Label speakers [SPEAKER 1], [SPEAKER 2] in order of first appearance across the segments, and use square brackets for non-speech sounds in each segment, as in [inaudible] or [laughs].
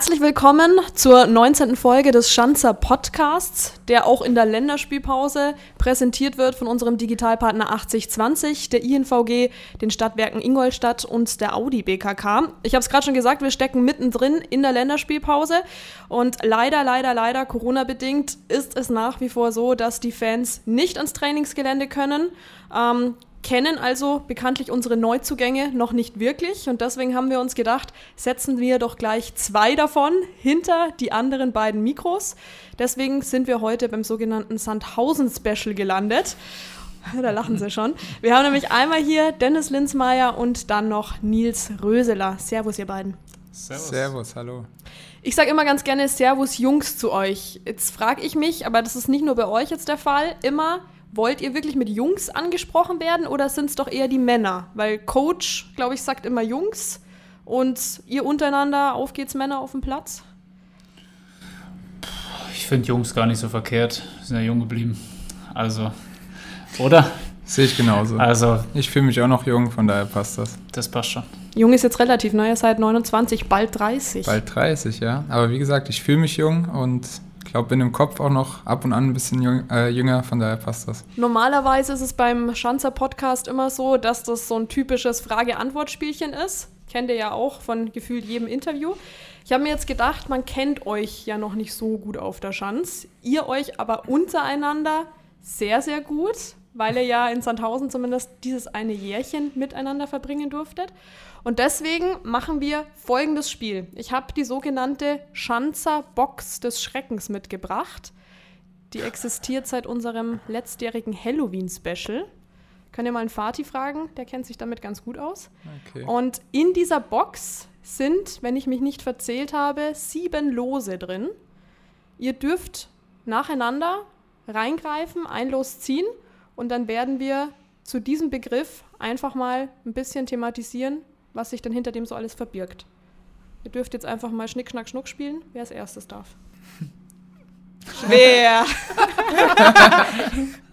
[SPEAKER 1] Herzlich willkommen zur 19. Folge des Schanzer Podcasts, der auch in der Länderspielpause präsentiert wird von unserem Digitalpartner 8020, der INVG, den Stadtwerken Ingolstadt und der Audi BKK. Ich habe es gerade schon gesagt, wir stecken mittendrin in der Länderspielpause und leider, leider, leider Corona-bedingt ist es nach wie vor so, dass die Fans nicht ans Trainingsgelände können. Ähm, kennen also bekanntlich unsere Neuzugänge noch nicht wirklich und deswegen haben wir uns gedacht, setzen wir doch gleich zwei davon hinter die anderen beiden Mikros. Deswegen sind wir heute beim sogenannten Sandhausen Special gelandet. [laughs] Da lachen sie schon. Wir haben nämlich einmal hier Dennis Linsmeier und dann noch Nils Röseler. Servus, ihr beiden.
[SPEAKER 2] Servus. Servus, hallo.
[SPEAKER 1] Ich sage immer ganz gerne Servus Jungs zu euch. Jetzt frage ich mich, aber das ist nicht nur bei euch jetzt der Fall, immer, Wollt ihr wirklich mit Jungs angesprochen werden oder sind es doch eher die Männer? Weil Coach, glaube ich, sagt immer Jungs und ihr untereinander, auf geht's Männer auf dem Platz?
[SPEAKER 2] Ich finde Jungs gar nicht so verkehrt, sind ja jung geblieben. Also, oder?
[SPEAKER 3] Sehe ich genauso.
[SPEAKER 2] Also,
[SPEAKER 3] ich fühle mich auch noch jung, von daher passt das.
[SPEAKER 2] Das passt schon.
[SPEAKER 1] Jung ist jetzt relativ, ne? Ihr seid 29, bald 30.
[SPEAKER 3] Bald 30, ja. Aber wie gesagt, ich fühle mich jung und ich glaube, bin im Kopf auch noch ab und an ein bisschen jüng, äh, jünger, von daher passt das.
[SPEAKER 1] Normalerweise ist es beim Schanzer Podcast immer so, dass das so ein typisches Frage-Antwort-Spielchen ist. Kennt ihr ja auch von gefühlt jedem Interview. Ich habe mir jetzt gedacht, man kennt euch ja noch nicht so gut auf der Schanz. Ihr euch aber untereinander sehr, sehr gut, weil ihr ja in Sandhausen zumindest dieses eine Jährchen miteinander verbringen durftet. Und deswegen machen wir folgendes Spiel. Ich habe die sogenannte Schanzer Box des Schreckens mitgebracht. Die existiert seit unserem letztjährigen Halloween-Special. Könnt ihr mal einen Fati fragen, der kennt sich damit ganz gut aus. Okay. Und in dieser Box sind, wenn ich mich nicht verzählt habe, sieben Lose drin. Ihr dürft nacheinander reingreifen, ein Los ziehen und dann werden wir zu diesem Begriff einfach mal ein bisschen thematisieren, was sich dann hinter dem so alles verbirgt. Ihr dürft jetzt einfach mal Schnick, Schnack, Schnuck spielen, wer als erstes darf. [laughs] Schwer!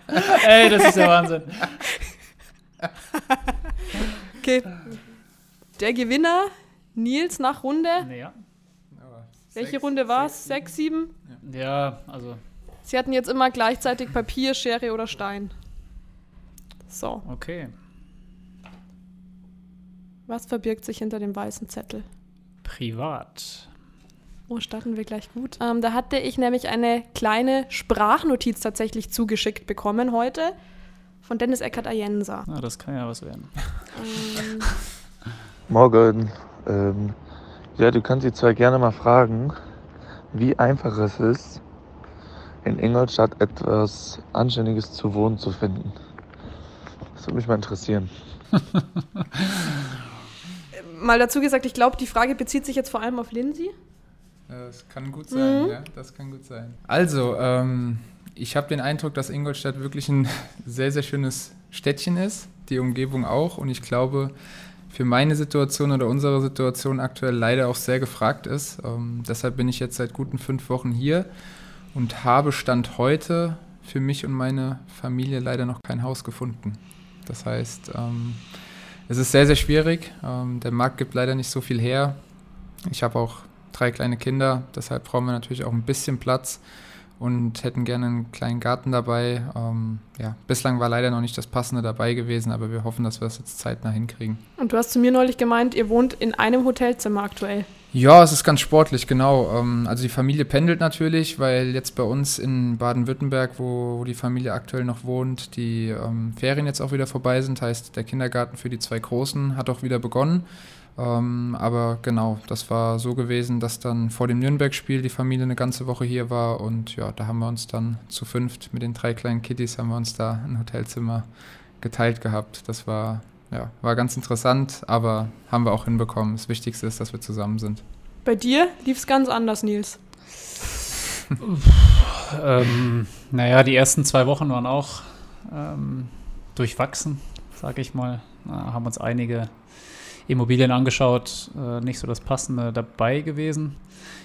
[SPEAKER 1] [laughs]
[SPEAKER 2] Ey, das ist ja Wahnsinn. [laughs]
[SPEAKER 1] okay. Der Gewinner, Nils nach Runde.
[SPEAKER 2] Ja.
[SPEAKER 1] Welche sechs, Runde war es? Sechs, sieben?
[SPEAKER 2] Ja, also.
[SPEAKER 1] Sie hatten jetzt immer gleichzeitig Papier, Schere oder Stein. So.
[SPEAKER 2] Okay.
[SPEAKER 1] Was verbirgt sich hinter dem weißen Zettel?
[SPEAKER 2] Privat.
[SPEAKER 1] Oh, starten wir gleich gut. Ähm, da hatte ich nämlich eine kleine Sprachnotiz tatsächlich zugeschickt bekommen heute von Dennis Eckert Ayensa.
[SPEAKER 2] Na, das kann ja was werden. Ähm.
[SPEAKER 4] Morgen. Ähm, ja, du kannst dich zwar gerne mal fragen, wie einfach es ist, in Ingolstadt etwas Anständiges zu wohnen zu finden. Das würde mich mal interessieren. [laughs]
[SPEAKER 1] mal dazu gesagt, ich glaube, die Frage bezieht sich jetzt vor allem auf Lindsay.
[SPEAKER 3] Das kann gut sein, mhm. ja, das kann gut sein. Also, ähm, ich habe den Eindruck, dass Ingolstadt wirklich ein [laughs] sehr, sehr schönes Städtchen ist, die Umgebung auch und ich glaube, für meine Situation oder unsere Situation aktuell leider auch sehr gefragt ist. Ähm, deshalb bin ich jetzt seit guten fünf Wochen hier und habe Stand heute für mich und meine Familie leider noch kein Haus gefunden. Das heißt, ähm, es ist sehr, sehr schwierig. Ähm, der Markt gibt leider nicht so viel her. Ich habe auch drei kleine Kinder, deshalb brauchen wir natürlich auch ein bisschen Platz und hätten gerne einen kleinen Garten dabei. Ähm, ja, bislang war leider noch nicht das Passende dabei gewesen, aber wir hoffen, dass wir das jetzt zeitnah hinkriegen.
[SPEAKER 1] Und du hast zu mir neulich gemeint, ihr wohnt in einem Hotelzimmer aktuell.
[SPEAKER 3] Ja, es ist ganz sportlich, genau. Ähm, also die Familie pendelt natürlich, weil jetzt bei uns in Baden-Württemberg, wo, die Familie aktuell noch wohnt, die ähm, Ferien jetzt auch wieder vorbei sind. Heißt, der Kindergarten für die zwei Großen hat auch wieder begonnen. Ähm, aber genau, das war so gewesen, dass dann vor dem Nürnberg-Spiel die Familie eine ganze Woche hier war und ja, da haben wir uns dann zu fünft mit den drei kleinen Kitties haben wir uns da ein Hotelzimmer geteilt gehabt. Das war ja, war ganz interessant, aber haben wir auch hinbekommen. Das Wichtigste ist, dass wir zusammen sind.
[SPEAKER 1] Bei dir lief es ganz anders, Nils.
[SPEAKER 2] ähm, naja, die ersten zwei Wochen waren auch ähm, durchwachsen, sage ich mal. Na, haben uns einige Immobilien angeschaut, äh, nicht so das Passende dabei gewesen,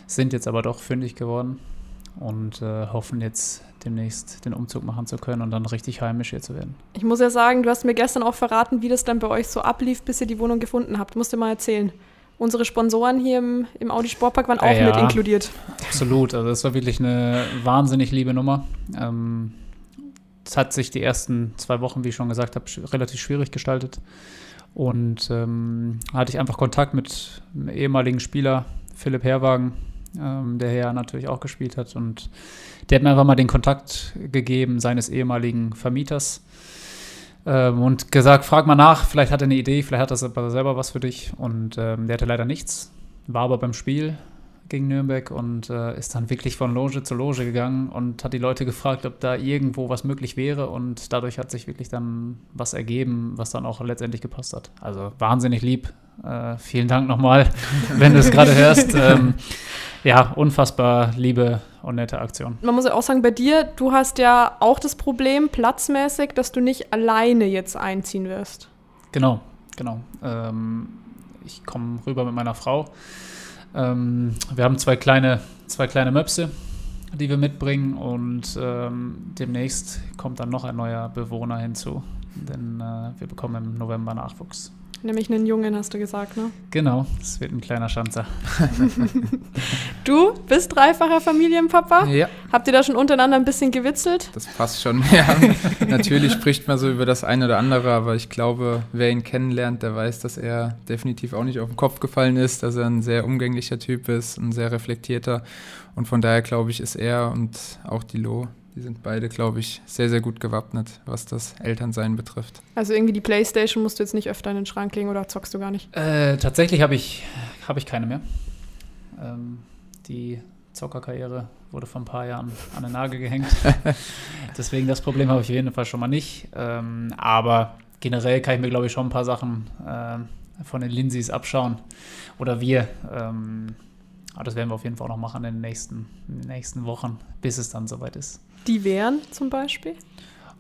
[SPEAKER 2] sind jetzt aber doch fündig geworden. Und äh, hoffen jetzt demnächst den Umzug machen zu können und dann richtig heimisch hier zu werden.
[SPEAKER 1] Ich muss ja sagen, du hast mir gestern auch verraten, wie das dann bei euch so ablief, bis ihr die Wohnung gefunden habt. Musst du mal erzählen. Unsere Sponsoren hier im, im Audi Sportpark waren auch
[SPEAKER 2] Ja.
[SPEAKER 1] mit inkludiert.
[SPEAKER 2] Absolut, also das war wirklich eine wahnsinnig liebe Nummer. Ähm, es hat sich die ersten zwei Wochen, wie ich schon gesagt habe, relativ schwierig gestaltet. Und ähm, hatte ich einfach Kontakt mit einem ehemaligen Spieler, Philipp Herwagen, ähm, der ja natürlich auch gespielt hat. Und der hat mir einfach mal den Kontakt gegeben seines ehemaligen Vermieters. Ähm, und gesagt, frag mal nach, vielleicht hat er eine Idee, vielleicht hat er selber was für dich. Und ähm, der hatte leider nichts, war aber beim Spiel gegen Nürnberg und äh, ist dann wirklich von Loge zu Loge gegangen und hat die Leute gefragt, ob da irgendwo was möglich wäre und dadurch hat sich wirklich dann was ergeben, was dann auch letztendlich gepasst hat. Also wahnsinnig lieb. Äh, vielen Dank nochmal, [laughs] wenn du es gerade hörst. Ähm, ja, unfassbar liebe und nette Aktion.
[SPEAKER 1] Man muss ja auch sagen, bei dir, du hast ja auch das Problem, platzmäßig, dass du nicht alleine jetzt einziehen wirst.
[SPEAKER 2] Genau, genau. Ähm, ich komme rüber mit meiner Frau. Ähm, wir haben zwei kleine, zwei kleine Möpse, die wir mitbringen und ähm, demnächst kommt dann noch ein neuer Bewohner hinzu, denn äh, wir bekommen im November Nachwuchs.
[SPEAKER 1] Nämlich einen Jungen, hast du gesagt, ne?
[SPEAKER 2] Genau, es wird ein kleiner Schanzer. [laughs]
[SPEAKER 1] Du bist dreifacher Familienpapa.
[SPEAKER 3] Ja,
[SPEAKER 1] Habt ihr da schon untereinander ein bisschen gewitzelt?
[SPEAKER 3] das passt schon. [laughs] Ja, natürlich spricht man so über das eine oder andere, aber ich glaube, wer ihn kennenlernt, der weiß, dass er definitiv auch nicht auf den Kopf gefallen ist, dass er ein sehr umgänglicher Typ ist, ein sehr reflektierter. Und von daher glaube ich, ist er und auch die Lo, die sind beide, glaube ich, sehr, sehr gut gewappnet, was das Elternsein betrifft.
[SPEAKER 1] Also irgendwie die Playstation musst du jetzt nicht öfter in den Schrank legen oder zockst du gar nicht?
[SPEAKER 2] Äh, tatsächlich habe ich, hab ich keine mehr. Ähm, die Zockerkarriere wurde vor ein paar Jahren an den Nagel gehängt. [laughs] Deswegen das Problem habe ich auf jeden Fall schon mal nicht. Ähm, aber generell kann ich mir, glaube ich, schon ein paar Sachen ähm, von den Lindsays abschauen. Oder wir. Ähm, aber das werden wir auf jeden Fall auch noch machen in den nächsten, in den nächsten Wochen, bis es dann soweit ist.
[SPEAKER 1] Die wären zum Beispiel?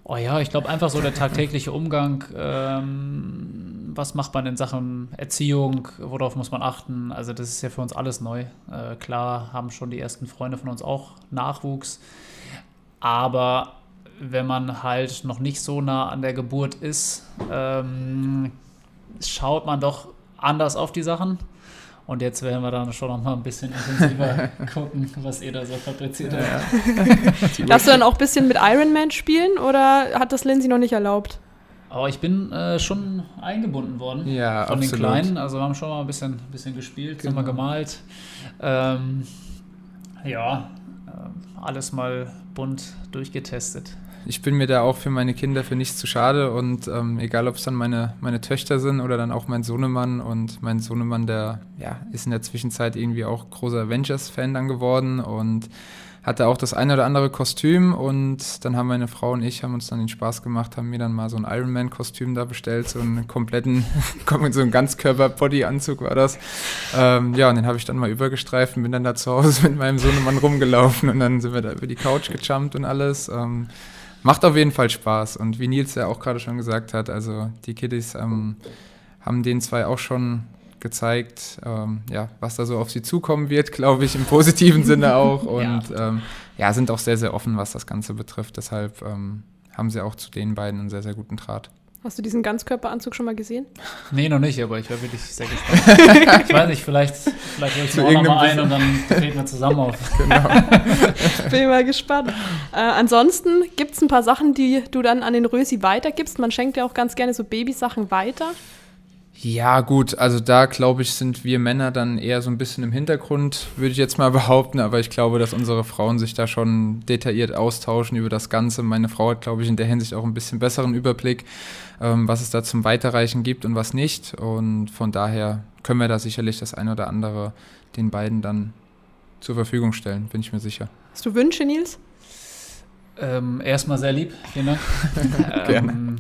[SPEAKER 2] Oh ja, ich glaube einfach so der tagtägliche Umgang. Ähm, was macht man in Sachen Erziehung? Worauf muss man achten? Also das ist ja für uns alles neu. Äh, klar haben schon die ersten Freunde von uns auch Nachwuchs, aber wenn man halt noch nicht so nah an der Geburt ist, ähm, schaut man doch anders auf die Sachen. Und jetzt werden wir dann schon noch mal ein bisschen intensiver [laughs] gucken, was ihr da so fabriziert habt. [laughs]
[SPEAKER 1] Darfst du dann auch ein bisschen mit Iron Man spielen oder hat das Lindsay noch nicht erlaubt?
[SPEAKER 2] Aber ich bin äh, schon eingebunden worden
[SPEAKER 3] Ja,
[SPEAKER 2] von
[SPEAKER 3] absolut.
[SPEAKER 2] den Kleinen. Also wir haben schon mal ein bisschen, bisschen gespielt,
[SPEAKER 3] Genau.
[SPEAKER 2] haben wir gemalt. Ähm, ja, ähm, alles mal bunt durchgetestet.
[SPEAKER 3] Ich bin mir da auch für meine Kinder für nichts zu schade und ähm, egal, ob es dann meine, meine Töchter sind oder dann auch mein Sohnemann und mein Sohnemann, der ja, ist in der Zwischenzeit irgendwie auch großer Avengers-Fan dann geworden und hatte auch das eine oder andere Kostüm und dann haben meine Frau und ich haben uns dann den Spaß gemacht, haben mir dann mal so ein Iron Man-Kostüm da bestellt, so einen kompletten, [laughs] so einen Ganzkörper-Body-Anzug war das. Ähm, ja, und den habe ich dann mal übergestreift und bin dann da zu Hause [laughs] mit meinem Sohnemann rumgelaufen und dann sind wir da über die Couch gejumpt und alles. Ähm, Macht auf jeden Fall Spaß. Und wie Nils ja auch gerade schon gesagt hat, also die Kiddies ähm, haben den zwei auch schon gezeigt, ähm, ja, was da so auf sie zukommen wird, glaube ich, im positiven Sinne [laughs] auch. Und ja. Ähm, ja, sind auch sehr, sehr offen, was das Ganze betrifft. Deshalb ähm, haben sie auch zu den beiden einen sehr, sehr guten Draht.
[SPEAKER 1] Hast du diesen Ganzkörperanzug schon mal gesehen?
[SPEAKER 2] Nee, noch nicht, aber ich war wirklich sehr [laughs] gespannt. ich weiß nicht, vielleicht, vielleicht hole ich mir auch noch mal
[SPEAKER 3] irgendeinem
[SPEAKER 2] ein und dann treten wir zusammen auf. [laughs]
[SPEAKER 3] Genau. [laughs]
[SPEAKER 1] Bin mal gespannt. Äh, ansonsten gibt es ein paar Sachen, die du dann an den Rösi weitergibst. Man schenkt ja auch ganz gerne so Babysachen weiter.
[SPEAKER 3] Ja, gut, also da glaube ich, sind wir Männer dann eher so ein bisschen im Hintergrund, würde ich jetzt mal [laughs] behaupten, aber ich glaube, dass unsere Frauen sich da schon detailliert austauschen über das Ganze. Meine Frau hat, glaube ich, in der Hinsicht auch ein bisschen besseren Überblick, ähm, was es da zum Weiterreichen gibt und was nicht. Und von daher können wir da sicherlich das eine oder andere den beiden dann zur Verfügung stellen, bin ich mir sicher.
[SPEAKER 1] Hast du Wünsche, Nils?
[SPEAKER 2] Ähm, erstmal sehr lieb, vielen Dank. [laughs]
[SPEAKER 3] Gerne.
[SPEAKER 2] ähm,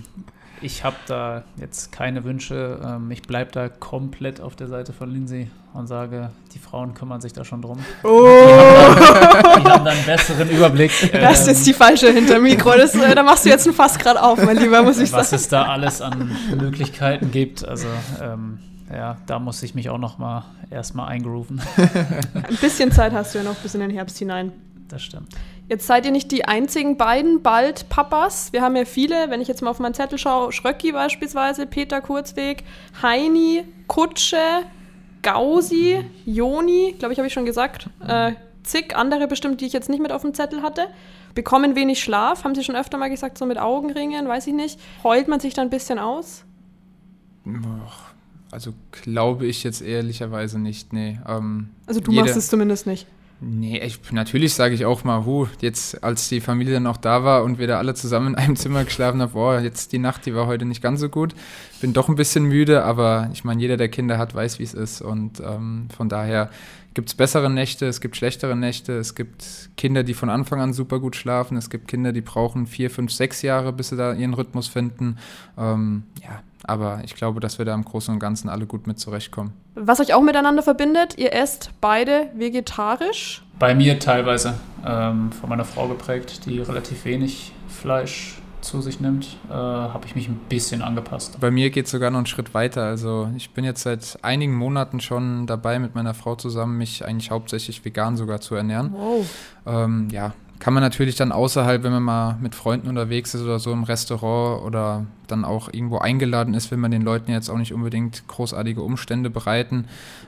[SPEAKER 2] ich habe da jetzt keine Wünsche. Ähm, ich bleibe da komplett auf der Seite von Lindsay und sage, die Frauen kümmern sich da schon drum.
[SPEAKER 1] Oh,
[SPEAKER 2] Die haben da einen besseren Überblick. [laughs]
[SPEAKER 1] das
[SPEAKER 2] ähm,
[SPEAKER 1] ist die falsche Hintermikro. Das, äh, da machst du jetzt ein Fass gerade auf, mein Lieber, muss ich
[SPEAKER 2] was
[SPEAKER 1] sagen.
[SPEAKER 2] es da alles an Möglichkeiten gibt. Also ähm, ja, da muss ich mich auch noch mal erstmal eingrooven.
[SPEAKER 1] Ein bisschen Zeit hast du ja noch bis in den Herbst hinein.
[SPEAKER 2] Das stimmt.
[SPEAKER 1] Jetzt seid ihr nicht die einzigen beiden bald Papas. Wir haben ja viele, wenn ich jetzt mal auf meinen Zettel schaue, Schröcki beispielsweise, Peter Kurzweg, Heini, Kutsche, Gausi, Joni, glaube ich, habe ich schon gesagt, äh, zig andere bestimmt, die ich jetzt nicht mit auf dem Zettel hatte. Bekommen wenig Schlaf, haben sie schon öfter mal gesagt, so mit Augenringen, weiß ich nicht. Heult man sich da ein bisschen aus?
[SPEAKER 3] Also glaube ich jetzt ehrlicherweise nicht, nee. Ähm,
[SPEAKER 1] also du machst es zumindest nicht.
[SPEAKER 3] Nee, ich, natürlich sage ich auch mal, hu, jetzt als die Familie dann auch da war und wir da alle zusammen in einem Zimmer geschlafen haben, boah, jetzt die Nacht, die war heute nicht ganz so gut. Bin doch ein bisschen müde, aber ich meine, jeder, der Kinder hat, weiß, wie es ist. Und ähm, von daher gibt es bessere Nächte, es gibt schlechtere Nächte, es gibt Kinder, die von Anfang an super gut schlafen, es gibt Kinder, die brauchen vier, fünf, sechs Jahre, bis sie da ihren Rhythmus finden. Ähm, ja, aber ich glaube, dass wir da im Großen und Ganzen alle gut mit zurechtkommen.
[SPEAKER 1] Was euch auch miteinander verbindet, ihr esst beide vegetarisch?
[SPEAKER 2] Bei mir teilweise ähm, von meiner Frau geprägt, die relativ wenig Fleisch zu sich nimmt, äh, habe ich mich ein bisschen angepasst.
[SPEAKER 3] Bei mir geht es sogar noch einen Schritt weiter. Also ich bin jetzt seit einigen Monaten schon dabei, mit meiner Frau zusammen mich eigentlich hauptsächlich vegan sogar zu ernähren. Wow. Ähm, ja, kann man natürlich dann außerhalb, wenn man mal mit Freunden unterwegs ist oder so im Restaurant oder dann auch irgendwo eingeladen ist, will man den Leuten jetzt auch nicht unbedingt großartige Umstände bereiten.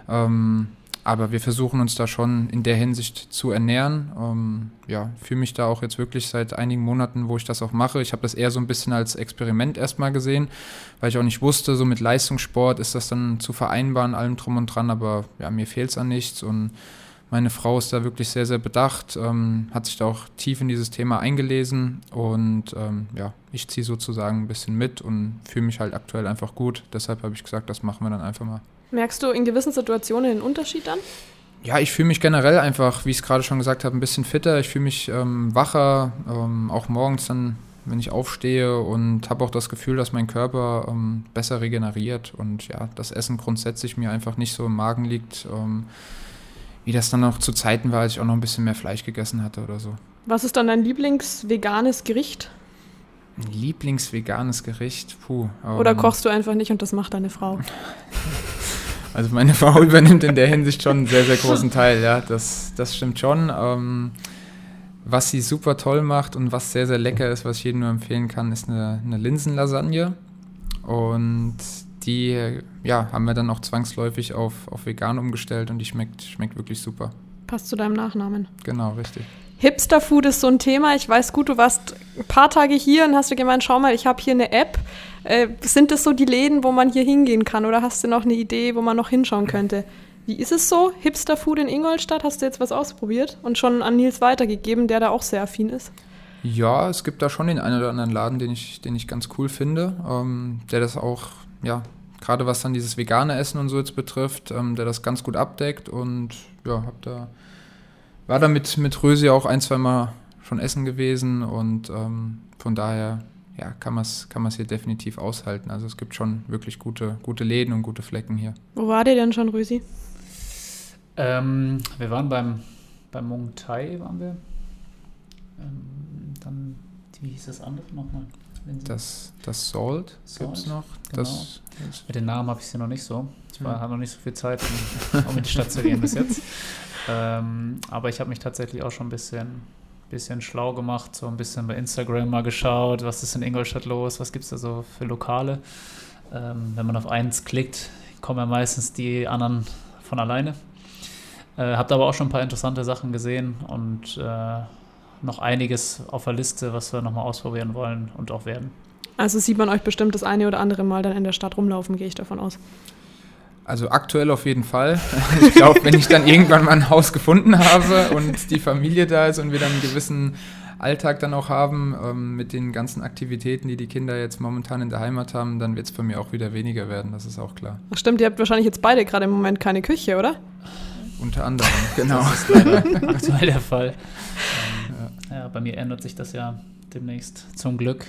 [SPEAKER 3] Ähm, aber wir versuchen uns da schon in der Hinsicht zu ernähren. Ähm, ja, fühle mich da auch jetzt wirklich seit einigen Monaten, wo ich das auch mache. Ich habe das eher so ein bisschen als Experiment erstmal gesehen, weil ich auch nicht wusste, so mit Leistungssport ist das dann zu vereinbaren, allem drum und dran, aber ja, mir fehlt es an nichts und meine Frau ist da wirklich sehr, sehr bedacht, ähm, hat sich da auch tief in dieses Thema eingelesen und ähm, ja, ich ziehe sozusagen ein bisschen mit und fühle mich halt aktuell einfach gut. Deshalb habe ich gesagt, das machen wir dann einfach mal.
[SPEAKER 1] Merkst du in gewissen Situationen den Unterschied dann?
[SPEAKER 3] Ja, ich fühle mich generell einfach, wie ich es gerade schon gesagt habe, ein bisschen fitter. Ich fühle mich ähm, wacher, ähm, auch morgens dann, wenn ich aufstehe und habe auch das Gefühl, dass mein Körper ähm, besser regeneriert und ja, das Essen grundsätzlich mir einfach nicht so im Magen liegt ähm, wie das dann noch zu Zeiten war, als ich auch noch ein bisschen mehr Fleisch gegessen hatte oder so.
[SPEAKER 1] Was ist dann dein Lieblingsveganes Gericht?
[SPEAKER 3] Ein Lieblingsveganes Gericht? Puh.
[SPEAKER 1] Um, oder ähm, kochst du einfach nicht und das macht deine Frau? [laughs]
[SPEAKER 3] also meine Frau übernimmt in der Hinsicht schon einen sehr, sehr großen Teil, ja. Das, das stimmt schon. Ähm, was sie super toll macht und was sehr, sehr lecker ist, was ich jedem nur empfehlen kann, ist eine, eine Linsenlasagne. Und die ja, haben wir dann auch zwangsläufig auf, auf vegan umgestellt und die schmeckt, schmeckt wirklich super.
[SPEAKER 1] Passt zu deinem Nachnamen.
[SPEAKER 3] Genau, richtig.
[SPEAKER 1] Hipster-Food ist so ein Thema. Ich weiß gut, du warst ein paar Tage hier und hast du gemeint, schau mal, ich habe hier eine App. Äh, sind das so die Läden, wo man hier hingehen kann oder hast du noch eine Idee, wo man noch hinschauen könnte? Wie ist es so? Hipster-Food in Ingolstadt, hast du jetzt was ausprobiert und schon an Nils weitergegeben, der da auch sehr affin ist?
[SPEAKER 3] Ja, es gibt da schon den einen oder anderen Laden, den ich, den ich ganz cool finde, ähm, der das auch ja, gerade was dann dieses vegane Essen und so jetzt betrifft, ähm, der das ganz gut abdeckt und ja, hab da, war da mit, mit Rösi auch ein, zwei Mal schon essen gewesen und ähm, von daher ja, kann man es kann hier definitiv aushalten. Also es gibt schon wirklich gute, gute Läden und gute Flecken hier.
[SPEAKER 1] Wo war der denn schon, Rösi?
[SPEAKER 2] Ähm, wir waren beim, beim Mung Thai, waren wir. Ähm, dann, wie hieß das andere nochmal?
[SPEAKER 3] Das, das Salt, Salt gibt es noch. Genau. Das,
[SPEAKER 2] Mit den Namen habe ich sie noch nicht so. Ich war, ja. habe noch nicht so viel Zeit, um, um in die Stadt zu gehen bis jetzt. [laughs] Ähm, aber ich habe mich tatsächlich auch schon ein bisschen, bisschen schlau gemacht, so ein bisschen bei Instagram mal geschaut, was ist in Ingolstadt los, was gibt es da so für Lokale. Ähm, wenn man auf eins klickt, kommen ja meistens die anderen von alleine. Äh, habt aber auch schon ein paar interessante Sachen gesehen und äh, noch einiges auf der Liste, was wir nochmal ausprobieren wollen und auch werden.
[SPEAKER 1] Also sieht man euch bestimmt das eine oder andere Mal dann in der Stadt rumlaufen, gehe ich davon aus.
[SPEAKER 3] Also aktuell auf jeden Fall. [laughs] Ich glaube, wenn ich dann irgendwann mal ein Haus gefunden habe und die Familie da ist und wir dann einen gewissen Alltag dann auch haben ähm, mit den ganzen Aktivitäten, die die Kinder jetzt momentan in der Heimat haben, dann wird es bei mir auch wieder weniger werden, das ist auch klar.
[SPEAKER 1] Ach stimmt, ihr habt wahrscheinlich jetzt beide gerade im Moment keine Küche, oder?
[SPEAKER 3] Unter anderem, genau.
[SPEAKER 2] Das ist leider aktuell der Fall. [laughs] Ja, bei mir ändert sich das ja demnächst zum Glück.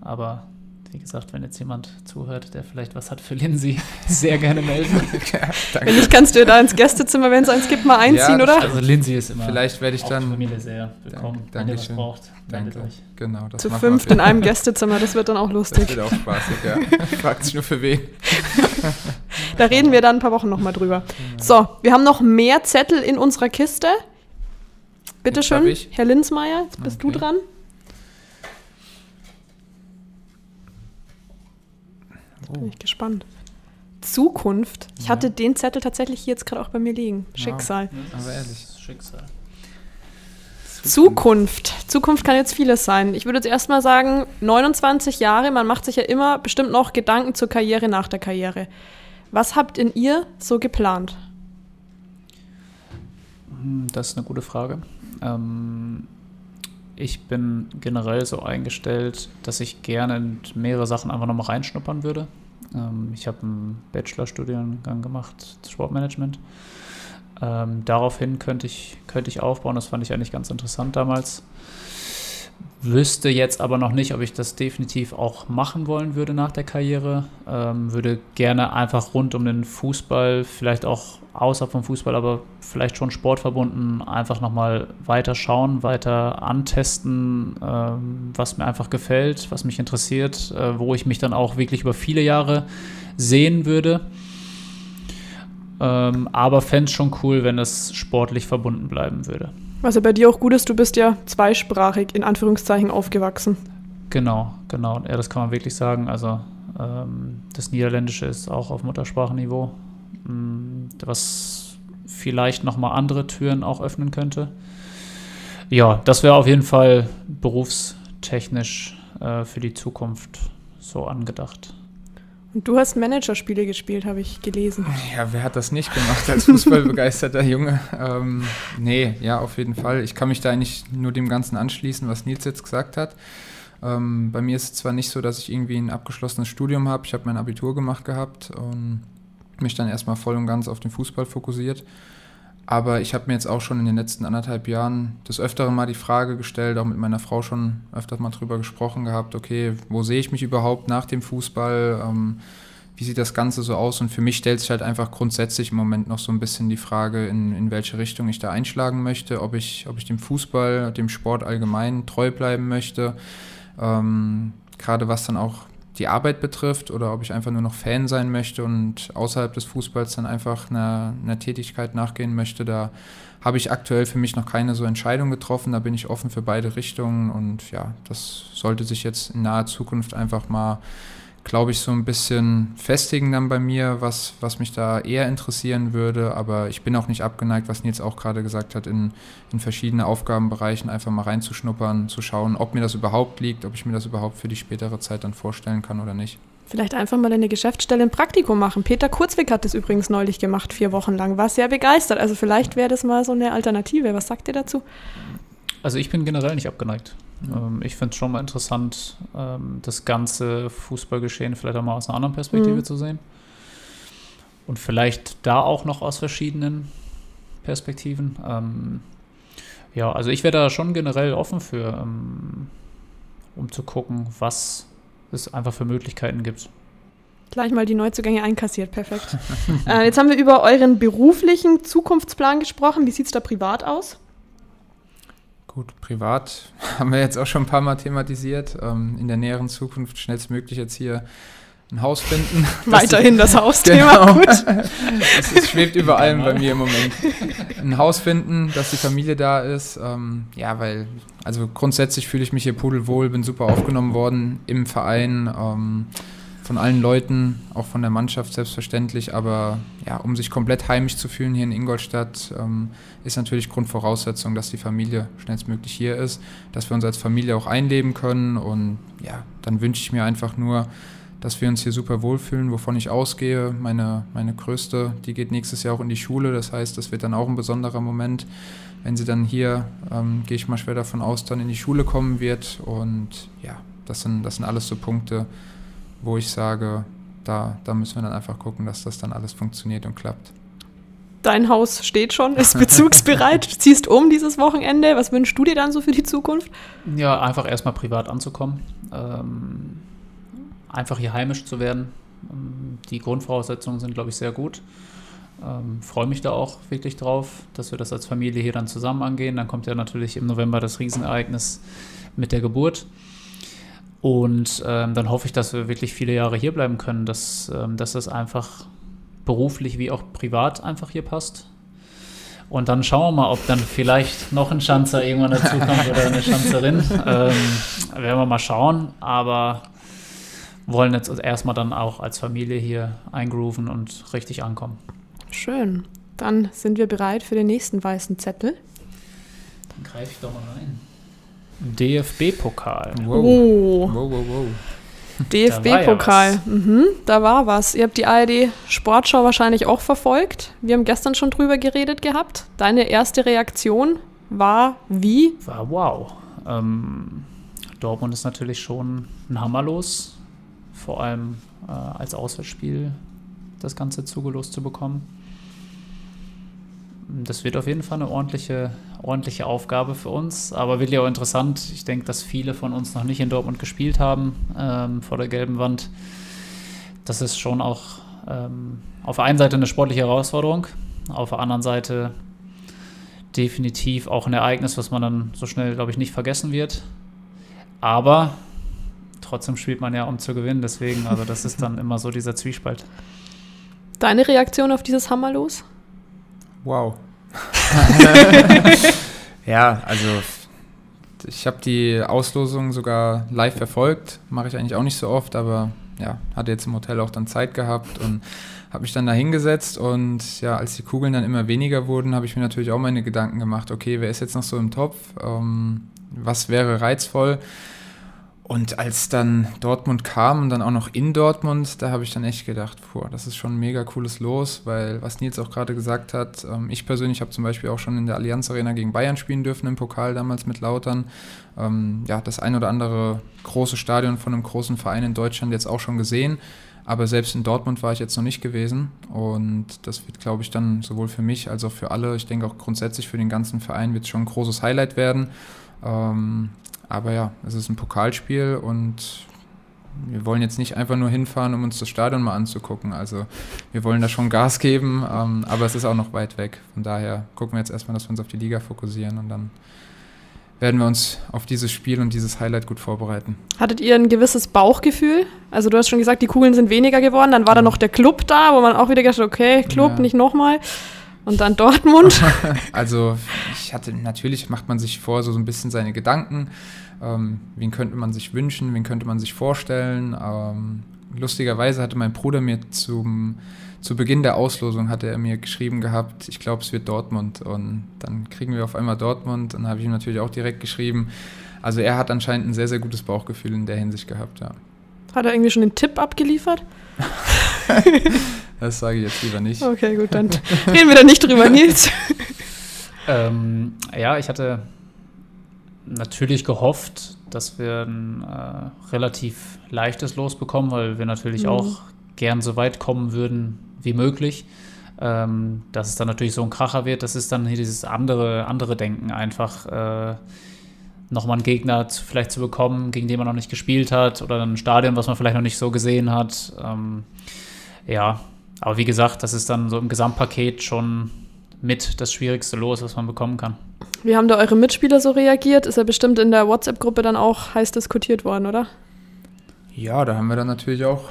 [SPEAKER 2] Aber wie gesagt, wenn jetzt jemand zuhört, der vielleicht was hat für Lindsay, [laughs] sehr gerne melden. [laughs]
[SPEAKER 1] ja, wenn nicht, kannst du da ins Gästezimmer, wenn es eins gibt, mal einziehen, ja, oder?
[SPEAKER 2] Also Lindsay ist immer.
[SPEAKER 3] Vielleicht werde ich dann.
[SPEAKER 2] Familie sehr willkommen.
[SPEAKER 3] Danke, wenn ihr was braucht,
[SPEAKER 2] meldet euch.
[SPEAKER 3] Genau,
[SPEAKER 1] das Zu fünft in einem [laughs] Gästezimmer, das wird dann auch lustig.
[SPEAKER 3] Das wird auch spaßig, ja. Fragt sich nur für wen.
[SPEAKER 1] da reden wir dann ein paar Wochen nochmal drüber. So, wir haben noch mehr Zettel in unserer Kiste. Bitte schön. Herr Linsmeier, jetzt bist
[SPEAKER 3] Okay.
[SPEAKER 1] du dran. Bin ich gespannt. Zukunft. Ich
[SPEAKER 3] Ja.
[SPEAKER 1] hatte den Zettel tatsächlich hier jetzt gerade auch bei mir liegen. Schicksal.
[SPEAKER 3] Aber ehrlich.
[SPEAKER 2] Schicksal.
[SPEAKER 1] Zukunft. Zukunft kann jetzt vieles sein. Ich würde jetzt erstmal sagen, 29 Jahre, man macht sich ja immer bestimmt noch Gedanken zur Karriere nach der Karriere. Was habt in ihr so geplant?
[SPEAKER 2] Hm, Das ist eine gute Frage. Ähm, ich bin generell so eingestellt, dass ich gerne in mehrere Sachen einfach nochmal reinschnuppern würde. Ähm, ich habe einen Bachelorstudiengang gemacht, Sportmanagement. Ähm, daraufhin könnte ich, könnte ich aufbauen, das fand ich eigentlich ganz interessant damals. Wüsste jetzt aber noch nicht, ob ich das definitiv auch machen wollen würde nach der Karriere. Ähm, würde gerne einfach rund um den Fußball, vielleicht auch außerhalb vom Fußball, aber vielleicht schon sportverbunden, einfach nochmal weiter schauen, weiter antesten, ähm, was mir einfach gefällt, was mich interessiert, äh, wo ich mich dann auch wirklich über viele Jahre sehen würde. Ähm, aber fände es schon cool, wenn es sportlich verbunden bleiben würde.
[SPEAKER 1] Was ja bei dir auch gut ist, du bist ja zweisprachig in Anführungszeichen aufgewachsen.
[SPEAKER 2] Genau, genau. Ja, das kann man wirklich sagen. Also ähm, das Niederländische ist auch auf Muttersprachenniveau, mh, was vielleicht nochmal andere Türen auch öffnen könnte. Ja, das wäre auf jeden Fall berufstechnisch äh, für die Zukunft so angedacht.
[SPEAKER 1] Und du hast Managerspiele gespielt, habe ich gelesen.
[SPEAKER 3] Ja, wer hat das nicht gemacht als fußballbegeisterter Junge? Ähm, nee, ja, auf jeden Fall. Ich kann mich da eigentlich nur dem Ganzen anschließen, was Nils jetzt gesagt hat. Ähm, bei mir ist es zwar nicht so, dass ich irgendwie ein abgeschlossenes Studium habe. Ich habe mein Abitur gemacht gehabt und mich dann erstmal voll und ganz auf den Fußball fokussiert. Aber ich habe mir jetzt auch schon in den letzten anderthalb Jahren des Öfteren mal die Frage gestellt, auch mit meiner Frau schon öfter mal drüber gesprochen gehabt, okay, wo sehe ich mich überhaupt nach dem Fußball? Ähm, wie sieht das Ganze so aus? Und für mich stellt sich halt einfach grundsätzlich im Moment noch so ein bisschen die Frage, in, in welche Richtung ich da einschlagen möchte, ob ich, ob ich dem Fußball, dem Sport allgemein treu bleiben möchte. Ähm, Gerade was dann auch die Arbeit betrifft oder ob ich einfach nur noch Fan sein möchte und außerhalb des Fußballs dann einfach einer, einer Tätigkeit nachgehen möchte. Da habe ich aktuell für mich noch keine so Entscheidung getroffen. Da bin ich offen für beide Richtungen und ja, das sollte sich jetzt in naher Zukunft einfach mal glaube ich, so ein bisschen festigen dann bei mir, was, was mich da eher interessieren würde. Aber ich bin auch nicht abgeneigt, was Nils auch gerade gesagt hat, in, in verschiedene Aufgabenbereichen einfach mal reinzuschnuppern, zu schauen, ob mir das überhaupt liegt, ob ich mir das überhaupt für die spätere Zeit dann vorstellen kann oder nicht.
[SPEAKER 1] Vielleicht einfach mal eine Geschäftsstelle ein Praktikum machen. Peter Kurzweg hat das übrigens neulich gemacht, vier Wochen lang. War sehr begeistert. Also vielleicht wäre das mal so eine Alternative. Was sagt ihr dazu?
[SPEAKER 2] Also ich bin generell nicht abgeneigt. Ähm, ich finde es schon mal interessant, ähm, das ganze Fußballgeschehen vielleicht auch mal aus einer anderen Perspektive
[SPEAKER 1] Mhm.
[SPEAKER 2] zu sehen. Und vielleicht da auch noch aus verschiedenen Perspektiven. Ähm, ja, also ich wäre da schon generell offen für, ähm, um zu gucken, was es einfach für Möglichkeiten gibt.
[SPEAKER 1] Gleich mal die Neuzugänge einkassiert. Perfekt. [laughs] äh, jetzt haben wir über euren beruflichen Zukunftsplan gesprochen. Wie sieht es da privat aus?
[SPEAKER 3] Gut, privat [laughs] haben wir jetzt auch schon ein paar Mal thematisiert. Ähm, in der näheren Zukunft schnellstmöglich jetzt hier ein Haus finden. [laughs]
[SPEAKER 1] Weiterhin das [laughs] Hausthema.
[SPEAKER 3] Genau.
[SPEAKER 1] Gut.
[SPEAKER 3] Es schwebt über allem bei mir im Moment. Ein Haus finden, dass die Familie da ist. Ähm, ja, weil, also grundsätzlich fühle ich mich hier pudelwohl, bin super aufgenommen worden im Verein, ähm, von allen Leuten, auch von der Mannschaft selbstverständlich. Aber ja, um sich komplett heimisch zu fühlen hier in Ingolstadt, ähm, ist natürlich Grundvoraussetzung, dass die Familie schnellstmöglich hier ist, dass wir uns als Familie auch einleben können. Und ja, dann wünsche ich mir einfach nur, dass wir uns hier super wohlfühlen, wovon ich ausgehe. Meine, meine Größte, die geht nächstes Jahr auch in die Schule, das heißt, das wird dann auch ein besonderer Moment, wenn sie dann hier, ähm, gehe ich mal schwer davon aus, dann in die Schule kommen wird. Und ja, das sind, das sind alles so Punkte, wo ich sage, da, da müssen wir dann einfach gucken, dass das dann alles funktioniert und klappt.
[SPEAKER 1] Dein Haus steht schon, ist bezugsbereit. Du [laughs] ziehst um dieses Wochenende. Was wünschst du dir dann so für die Zukunft?
[SPEAKER 2] Ja, einfach erstmal privat anzukommen. Ähm, einfach hier heimisch zu werden. Ähm, die Grundvoraussetzungen sind, glaube ich, sehr gut. Ähm, Freue mich da auch wirklich drauf, dass wir das als Familie hier dann zusammen angehen. Dann kommt ja natürlich im November das Riesenereignis mit der Geburt. Und ähm, dann hoffe ich, dass wir wirklich viele Jahre hier bleiben können, dass, ähm, dass das einfach beruflich wie auch privat einfach hier passt. Und dann schauen wir mal, ob dann vielleicht noch ein Schanzer irgendwann dazukommt oder eine Schanzerin. [laughs] Ähm, werden wir mal schauen. Aber wollen jetzt erstmal dann auch als Familie hier eingrooven und richtig ankommen.
[SPEAKER 1] Schön. Dann sind wir bereit für den nächsten weißen Zettel.
[SPEAKER 2] Dann greife ich doch mal rein. DFB-Pokal.
[SPEAKER 3] Wow.
[SPEAKER 1] Oh,
[SPEAKER 3] Wow, wow, wow. [laughs]
[SPEAKER 1] DFB-Pokal.
[SPEAKER 2] ja
[SPEAKER 1] mhm, da war was. Ihr habt die ARD Sportschau wahrscheinlich auch verfolgt. Wir haben gestern schon drüber geredet gehabt. Deine erste Reaktion war wie?
[SPEAKER 2] War wow. Ähm, Dortmund ist natürlich schon ein Hammerlos, vor allem äh, als Auswärtsspiel das Ganze zugelost zu bekommen. Das wird auf jeden Fall eine ordentliche, ordentliche Aufgabe für uns, aber wirklich auch interessant. Ich denke, dass viele von uns noch nicht in Dortmund gespielt haben ähm, vor der gelben Wand. Das ist schon auch ähm, auf der einen Seite eine sportliche Herausforderung, auf der anderen Seite definitiv auch ein Ereignis, was man dann so schnell, glaube ich, nicht vergessen wird. Aber trotzdem spielt man ja, um zu gewinnen. Deswegen, also das ist dann [laughs] immer so dieser Zwiespalt.
[SPEAKER 1] Deine Reaktion auf dieses Hammerlos?
[SPEAKER 3] Wow. [laughs] ja, also ich habe die Auslosung sogar live verfolgt. Mache ich eigentlich auch nicht so oft, aber ja, hatte jetzt im Hotel auch dann Zeit gehabt und habe mich dann da hingesetzt und ja, als die Kugeln dann immer weniger wurden, habe ich mir natürlich auch meine Gedanken gemacht, okay, wer ist jetzt noch so im Topf? Ähm, was wäre reizvoll? Und als dann Dortmund kam und dann auch noch in Dortmund, da habe ich dann echt gedacht, boah, das ist schon ein mega cooles Los, weil was Nils auch gerade gesagt hat, ähm, ich persönlich habe zum Beispiel auch schon in der Allianz Arena gegen Bayern spielen dürfen im Pokal damals mit Lautern. Ähm, ja, das ein oder andere große Stadion von einem großen Verein in Deutschland jetzt auch schon gesehen. Aber selbst in Dortmund war ich jetzt noch nicht gewesen. Und das wird, glaube ich, dann sowohl für mich als auch für alle, ich denke auch grundsätzlich für den ganzen Verein, wird es schon ein großes Highlight werden. Ähm, aber ja, es ist ein Pokalspiel und wir wollen jetzt nicht einfach nur hinfahren, um uns das Stadion mal anzugucken. Also wir wollen da schon Gas geben, ähm, aber es ist auch noch weit weg. Von daher gucken wir jetzt erstmal, dass wir uns auf die Liga fokussieren und dann werden wir uns auf dieses Spiel und dieses Highlight gut vorbereiten.
[SPEAKER 1] Hattet ihr ein gewisses Bauchgefühl? Also du hast schon gesagt, die Kugeln sind weniger geworden. Dann war da noch der Club da, wo man auch wieder gedacht hat, okay, Club,
[SPEAKER 3] Ja.
[SPEAKER 1] nicht nochmal. Und dann Dortmund. [laughs]
[SPEAKER 3] Also ich hatte, natürlich macht man sich vor so, so ein bisschen seine Gedanken. Ähm, wen könnte man sich wünschen, wen könnte man sich vorstellen. Ähm, lustigerweise hatte mein Bruder mir zum, zu Beginn der Auslosung hatte er mir geschrieben gehabt, ich glaube, es wird Dortmund. Und dann kriegen wir auf einmal Dortmund und dann habe ich ihm natürlich auch direkt geschrieben. Also er hat anscheinend ein sehr, sehr gutes Bauchgefühl in der Hinsicht gehabt, ja.
[SPEAKER 1] Hat er irgendwie schon den Tipp abgeliefert? [laughs]
[SPEAKER 3] Das sage ich jetzt lieber nicht.
[SPEAKER 1] Okay, gut, dann reden wir da nicht drüber, Nils. [laughs]
[SPEAKER 2] Ähm, ja, ich hatte natürlich gehofft, dass wir ein äh, relativ leichtes Los bekommen, weil wir natürlich
[SPEAKER 1] Mhm.
[SPEAKER 2] auch gern so weit kommen würden wie möglich. Ähm, dass es dann natürlich so ein Kracher wird, das ist dann hier dieses andere, andere Denken, einfach äh, nochmal einen Gegner zu, vielleicht zu bekommen, gegen den man noch nicht gespielt hat oder ein Stadion, was man vielleicht noch nicht so gesehen hat. Ähm, ja, aber wie gesagt, das ist dann so im Gesamtpaket schon mit das schwierigste Los, was man bekommen kann.
[SPEAKER 1] Wie haben da eure Mitspieler so reagiert? Ist ja bestimmt in der WhatsApp-Gruppe dann auch heiß diskutiert worden, oder?
[SPEAKER 3] Ja, da haben wir dann natürlich auch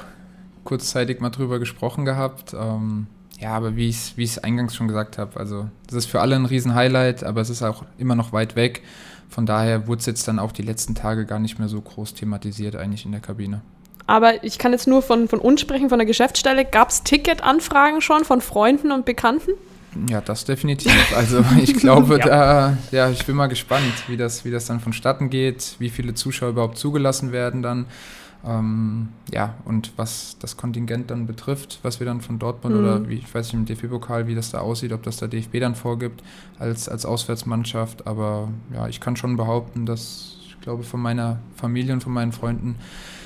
[SPEAKER 3] kurzzeitig mal drüber gesprochen gehabt. Ähm, ja, aber wie ich es eingangs schon gesagt habe, also das ist für alle ein Riesen-Highlight, aber es ist auch immer noch weit weg. Von daher wurde es jetzt dann auch die letzten Tage gar nicht mehr so groß thematisiert eigentlich in der Kabine.
[SPEAKER 1] Aber ich kann jetzt nur von, von uns sprechen, von der Geschäftsstelle. Gab es Ticketanfragen schon von Freunden und Bekannten?
[SPEAKER 3] Ja, das definitiv. Also [laughs] ich glaube,
[SPEAKER 2] Ja.
[SPEAKER 3] da, ja, ich bin mal gespannt, wie das, wie das dann vonstatten geht, wie viele Zuschauer überhaupt zugelassen werden dann. Ähm, ja, und was das Kontingent dann betrifft, was wir dann von Dortmund
[SPEAKER 1] Mhm.
[SPEAKER 3] oder wie, ich weiß nicht, im DFB-Pokal, wie das da aussieht, ob das der DFB dann vorgibt als, als Auswärtsmannschaft. Aber ja, ich kann schon behaupten, dass ich glaube, von meiner Familie und von meinen Freunden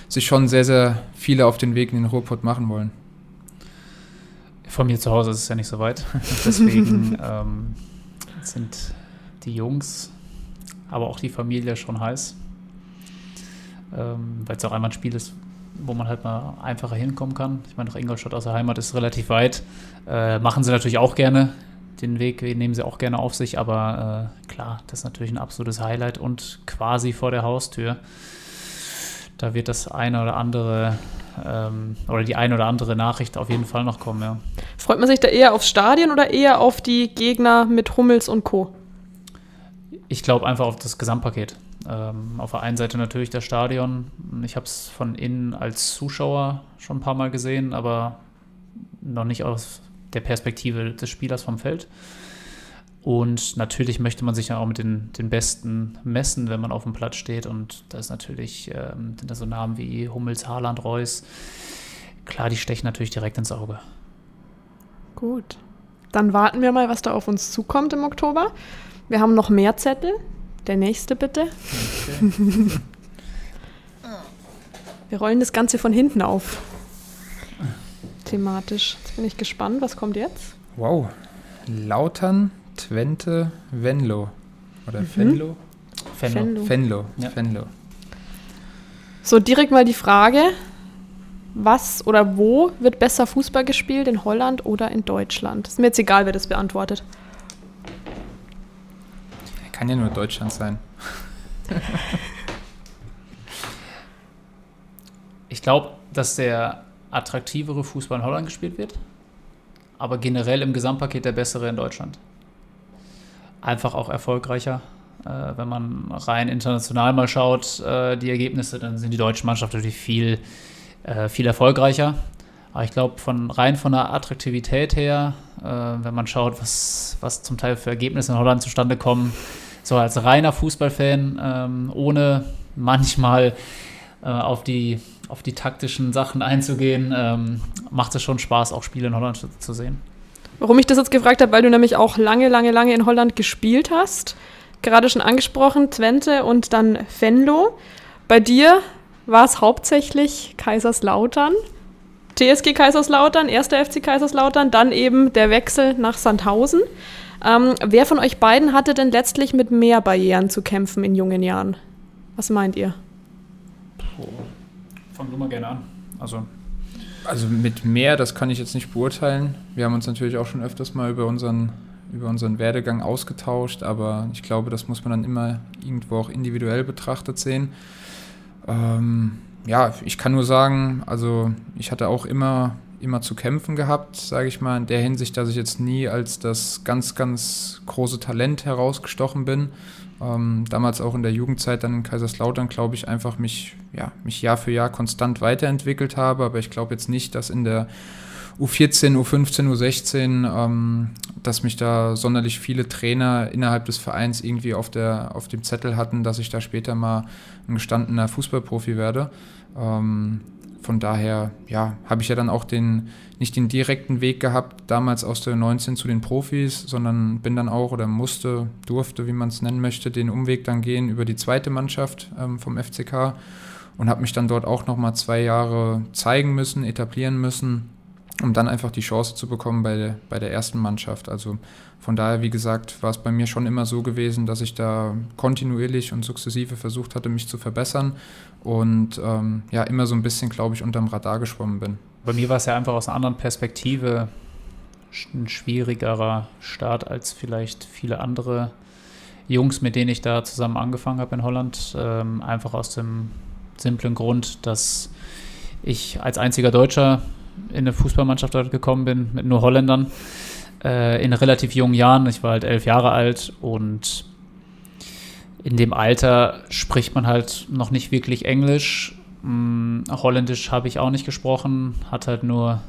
[SPEAKER 3] sich schon sehr, sehr viele auf den Weg in den Ruhrpott machen wollen.
[SPEAKER 2] Von mir zu Hause ist es ja nicht so weit. [laughs] Deswegen [laughs] ähm, sind die Jungs, aber auch die Familie schon heiß. Ähm, Weil es auch einmal ein Spiel ist, wo man halt mal einfacher hinkommen kann. Ich meine, nach Ingolstadt aus der Heimat ist relativ weit. Äh, machen sie natürlich auch gerne. Den Weg nehmen sie auch gerne auf sich, aber äh, klar, das ist natürlich ein absolutes Highlight und quasi vor der Haustür. Da wird das eine oder andere ähm, oder die eine oder andere Nachricht auf jeden Fall noch kommen, ja.
[SPEAKER 1] Freut man sich da eher aufs Stadion oder eher auf die Gegner mit Hummels und Co.?
[SPEAKER 2] Ich glaube einfach auf das Gesamtpaket. Ähm, auf der einen Seite natürlich das Stadion. Ich habe es von innen als Zuschauer schon ein paar Mal gesehen, aber noch nicht aus der Perspektive des Spielers vom Feld. Und natürlich möchte man sich ja auch mit den, den Besten messen, wenn man auf dem Platz steht. Und da ist natürlich, ähm, sind da so Namen wie Hummels, Haaland, Reus. Klar, die stechen natürlich direkt ins Auge.
[SPEAKER 1] Gut. Dann warten wir mal, was da auf uns zukommt im Oktober. Wir haben noch mehr Zettel. Der nächste bitte. Okay. [laughs] wir rollen das Ganze von hinten auf. Thematisch. Jetzt bin ich gespannt. Was kommt jetzt?
[SPEAKER 3] Wow. Lautern Twente Venlo. Oder mhm. Venlo?
[SPEAKER 1] Venlo.
[SPEAKER 3] Venlo. Ja. Venlo.
[SPEAKER 1] So, direkt mal die Frage: Was oder wo wird besser Fußball gespielt? In Holland oder in Deutschland? Ist mir jetzt egal, wer das beantwortet.
[SPEAKER 3] Kann ja nur Deutschland sein. [laughs]
[SPEAKER 2] ich glaube, dass der attraktivere Fußball in Holland gespielt wird, aber generell im Gesamtpaket der bessere in Deutschland einfach auch erfolgreicher. Äh, wenn man rein international mal schaut, äh, die Ergebnisse, dann sind die deutschen Mannschaften natürlich viel, äh, viel erfolgreicher. Aber ich glaube, von rein von der Attraktivität her, äh, wenn man schaut, was, was zum Teil für Ergebnisse in Holland zustande kommen, so als reiner Fußballfan, ähm, ohne manchmal äh, auf, die, auf die taktischen Sachen einzugehen, ähm, macht es schon Spaß, auch Spiele in Holland zu, zu sehen.
[SPEAKER 1] Warum ich das jetzt gefragt habe, weil du nämlich auch lange, lange, lange in Holland gespielt hast. Gerade schon angesprochen, Twente und dann Venlo. Bei dir war es hauptsächlich Kaiserslautern. TSG Kaiserslautern, erster FC Kaiserslautern, dann eben der Wechsel nach Sandhausen. Ähm, wer von euch beiden hatte denn letztlich mit mehr Barrieren zu kämpfen in jungen Jahren? Was meint ihr?
[SPEAKER 2] Fang du mal gerne an. Also
[SPEAKER 3] also mit mehr, das kann ich jetzt nicht beurteilen. Wir haben uns natürlich auch schon öfters mal über unseren, über unseren Werdegang ausgetauscht, aber ich glaube, das muss man dann immer irgendwo auch individuell betrachtet sehen. Ähm, ja, ich kann nur sagen, also ich hatte auch immer, immer zu kämpfen gehabt, sage ich mal, in der Hinsicht, dass ich jetzt nie als das ganz, ganz große Talent herausgestochen bin, ähm, damals auch in der Jugendzeit dann in Kaiserslautern, glaube ich, einfach mich, ja, mich Jahr für Jahr konstant weiterentwickelt habe. Aber ich glaube jetzt nicht, dass in der U14, U15, U16, ähm, dass mich da sonderlich viele Trainer innerhalb des Vereins irgendwie auf, der, auf dem Zettel hatten, dass ich da später mal ein gestandener Fußballprofi werde. Ähm, von daher, ja, habe ich ja dann auch den, nicht den direkten Weg gehabt, damals aus der 19 zu den Profis, sondern bin dann auch oder musste, durfte, wie man es nennen möchte, den Umweg dann gehen über die zweite Mannschaft ähm, vom FCK und habe mich dann dort auch nochmal zwei Jahre zeigen müssen, etablieren müssen, um dann einfach die Chance zu bekommen bei der, bei der ersten Mannschaft. Also von daher, wie gesagt, war es bei mir schon immer so gewesen, dass ich da kontinuierlich und sukzessive versucht hatte, mich zu verbessern und ähm, ja, immer so ein bisschen, glaube ich, unterm Radar geschwommen bin.
[SPEAKER 2] Bei mir war es ja einfach aus einer anderen Perspektive ein schwierigerer Start als vielleicht viele andere Jungs, mit denen ich da zusammen angefangen habe in Holland. Ähm, einfach aus dem simplen Grund, dass ich als einziger Deutscher in eine Fußballmannschaft dort gekommen bin, mit nur Holländern, äh, in relativ jungen Jahren. Ich war halt elf Jahre alt und in dem Alter spricht man halt noch nicht wirklich Englisch. Hm, Holländisch habe ich auch nicht gesprochen, hat halt nur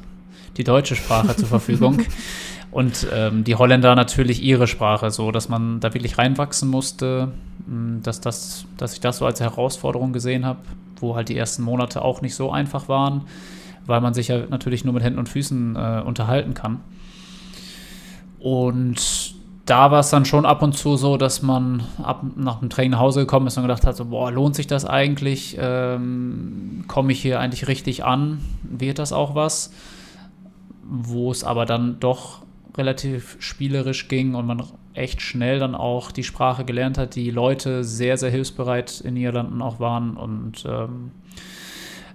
[SPEAKER 2] die deutsche Sprache zur Verfügung. [laughs] Und ähm, die Holländer natürlich ihre Sprache, so dass man da wirklich reinwachsen musste, hm, dass, das, dass ich das so als Herausforderung gesehen habe, wo halt die ersten Monate auch nicht so einfach waren, weil man sich ja natürlich nur mit Händen und Füßen äh, unterhalten kann. Und da war es dann schon ab und zu so, dass man ab, nach dem Training nach Hause gekommen ist und gedacht hat, so, boah, lohnt sich das eigentlich? Ähm, Komme ich hier eigentlich richtig an? Wird das auch was? Wo es aber dann doch relativ spielerisch ging und man echt schnell dann auch die Sprache gelernt hat, die Leute sehr, sehr hilfsbereit in Niederlanden auch waren und ähm,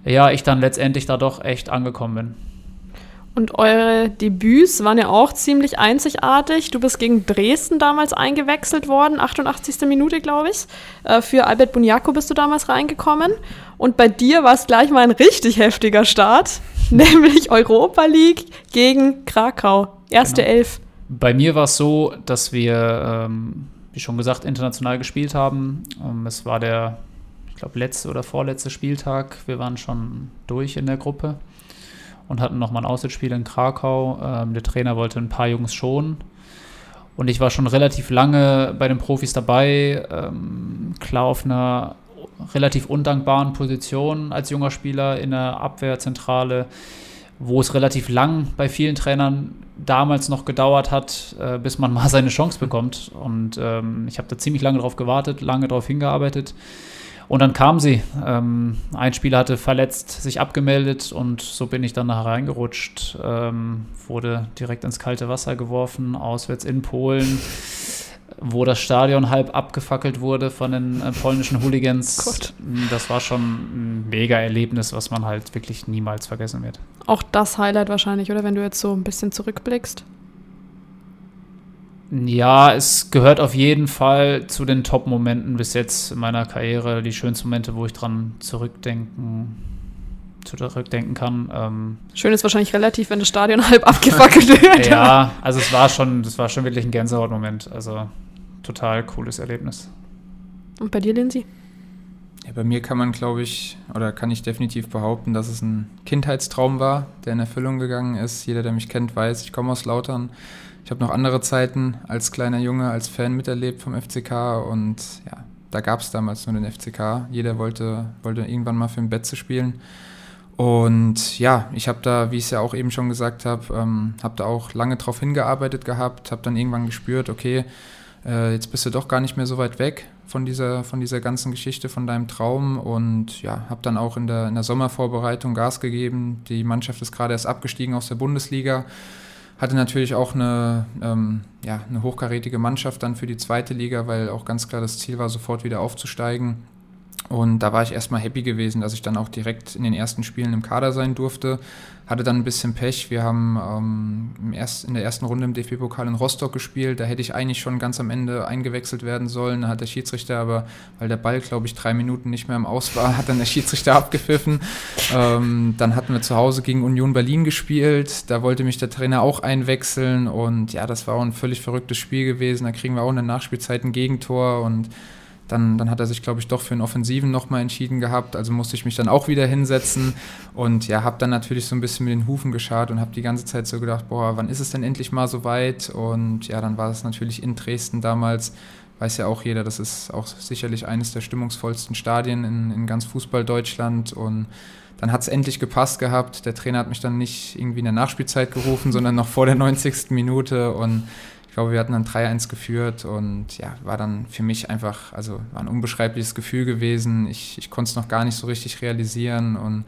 [SPEAKER 2] ja, ich dann letztendlich da doch echt angekommen bin.
[SPEAKER 1] Und eure Debüts waren ja auch ziemlich einzigartig. Du bist gegen Dresden damals eingewechselt worden, 88. Minute, glaube ich. Äh, für Albert Bunyaku bist du damals reingekommen. Und bei dir war es gleich mal ein richtig heftiger Start. [laughs] nämlich Europa League gegen Krakau. Erste
[SPEAKER 2] Genau.
[SPEAKER 1] Elf.
[SPEAKER 2] Bei mir war es so, dass wir, ähm, wie schon gesagt, international gespielt haben. Ähm, es war der, ich glaube, letzte oder vorletzte Spieltag. Wir waren schon durch in der Gruppe und hatten nochmal ein Auswärtsspiel in Krakau. Ähm, der Trainer wollte ein paar Jungs schonen. Und ich war schon relativ lange bei den Profis dabei, ähm, klar auf einer relativ undankbaren Position als junger Spieler in der Abwehrzentrale, wo es relativ lang bei vielen Trainern damals noch gedauert hat, äh, bis man [laughs] mal seine Chance bekommt. Und ähm, ich habe da ziemlich lange drauf gewartet, lange drauf hingearbeitet. Und dann kam sie. Ähm, ein Spieler hatte verletzt sich abgemeldet und so bin ich dann da reingerutscht. Ähm, wurde direkt ins kalte Wasser geworfen, auswärts in Polen, wo das Stadion halb abgefackelt wurde von den äh, polnischen Hooligans.
[SPEAKER 1] Gott.
[SPEAKER 2] Das war schon ein mega Erlebnis, was man halt wirklich niemals vergessen wird.
[SPEAKER 1] Auch das Highlight wahrscheinlich, oder? Wenn du jetzt so ein bisschen zurückblickst.
[SPEAKER 2] Ja, es gehört auf jeden Fall zu den Top-Momenten bis jetzt in meiner Karriere, die schönsten Momente, wo ich dran zurückdenken, zurückdenken kann. Ähm,
[SPEAKER 1] Schön ist wahrscheinlich relativ, wenn das Stadion [laughs] halb abgefackelt [laughs] wird.
[SPEAKER 2] ja, also es war schon, das war schon wirklich ein Gänsehautmoment. Also total cooles Erlebnis.
[SPEAKER 1] Und bei dir, Lindsay?
[SPEAKER 3] Ja, bei mir kann man, glaube ich, oder kann ich definitiv behaupten, dass es ein Kindheitstraum war, der in Erfüllung gegangen ist. Jeder, der mich kennt, weiß, ich komme aus Lautern. Ich habe noch andere Zeiten als kleiner Junge, als Fan miterlebt vom FCK und ja, da gab es damals nur den FCK. Jeder wollte, wollte irgendwann mal für ein Betze spielen. Und ja, ich habe da, wie ich es ja auch eben schon gesagt habe, ähm, habe da auch lange drauf hingearbeitet gehabt, habe dann irgendwann gespürt, okay, äh, jetzt bist du doch gar nicht mehr so weit weg von dieser, von dieser ganzen Geschichte, von deinem Traum und ja, habe dann auch in der, in der Sommervorbereitung Gas gegeben. Die Mannschaft ist gerade erst abgestiegen aus der Bundesliga, hatte natürlich auch eine, ähm, ja, eine hochkarätige Mannschaft dann für die zweite Liga, weil auch ganz klar das Ziel war, sofort wieder aufzusteigen. Und da war ich erstmal happy gewesen, dass ich dann auch direkt in den ersten Spielen im Kader sein durfte. Hatte dann ein bisschen Pech. Wir haben ähm, erst, in der ersten Runde im DFB-Pokal in Rostock gespielt. Da hätte ich eigentlich schon ganz am Ende eingewechselt werden sollen. Da hat der Schiedsrichter aber, weil der Ball, glaube ich, drei Minuten nicht mehr im Aus war, [laughs] hat dann der Schiedsrichter abgepfiffen. Ähm, dann hatten wir zu Hause gegen Union Berlin gespielt. Da wollte mich der Trainer auch einwechseln. Und ja, das war auch ein völlig verrücktes Spiel gewesen. Da kriegen wir auch in der Nachspielzeit ein Gegentor und dann, dann hat er sich, glaube ich, doch für einen Offensiven nochmal entschieden gehabt. Also musste ich mich dann auch wieder hinsetzen und ja, habe dann natürlich so ein bisschen mit den Hufen geschart und habe die ganze Zeit so gedacht, boah, wann ist es denn endlich mal so weit? Und ja, dann war es natürlich in Dresden damals, weiß ja auch jeder, das ist auch sicherlich eines der stimmungsvollsten Stadien in, in ganz Fußball-Deutschland und dann hat es endlich gepasst gehabt. Der Trainer hat mich dann nicht irgendwie in der Nachspielzeit gerufen, sondern noch vor der 90. Minute und ich glaube, wir hatten dann 3-1 geführt und ja, war dann für mich einfach, also war ein unbeschreibliches Gefühl gewesen. Ich, ich konnte es noch gar nicht so richtig realisieren und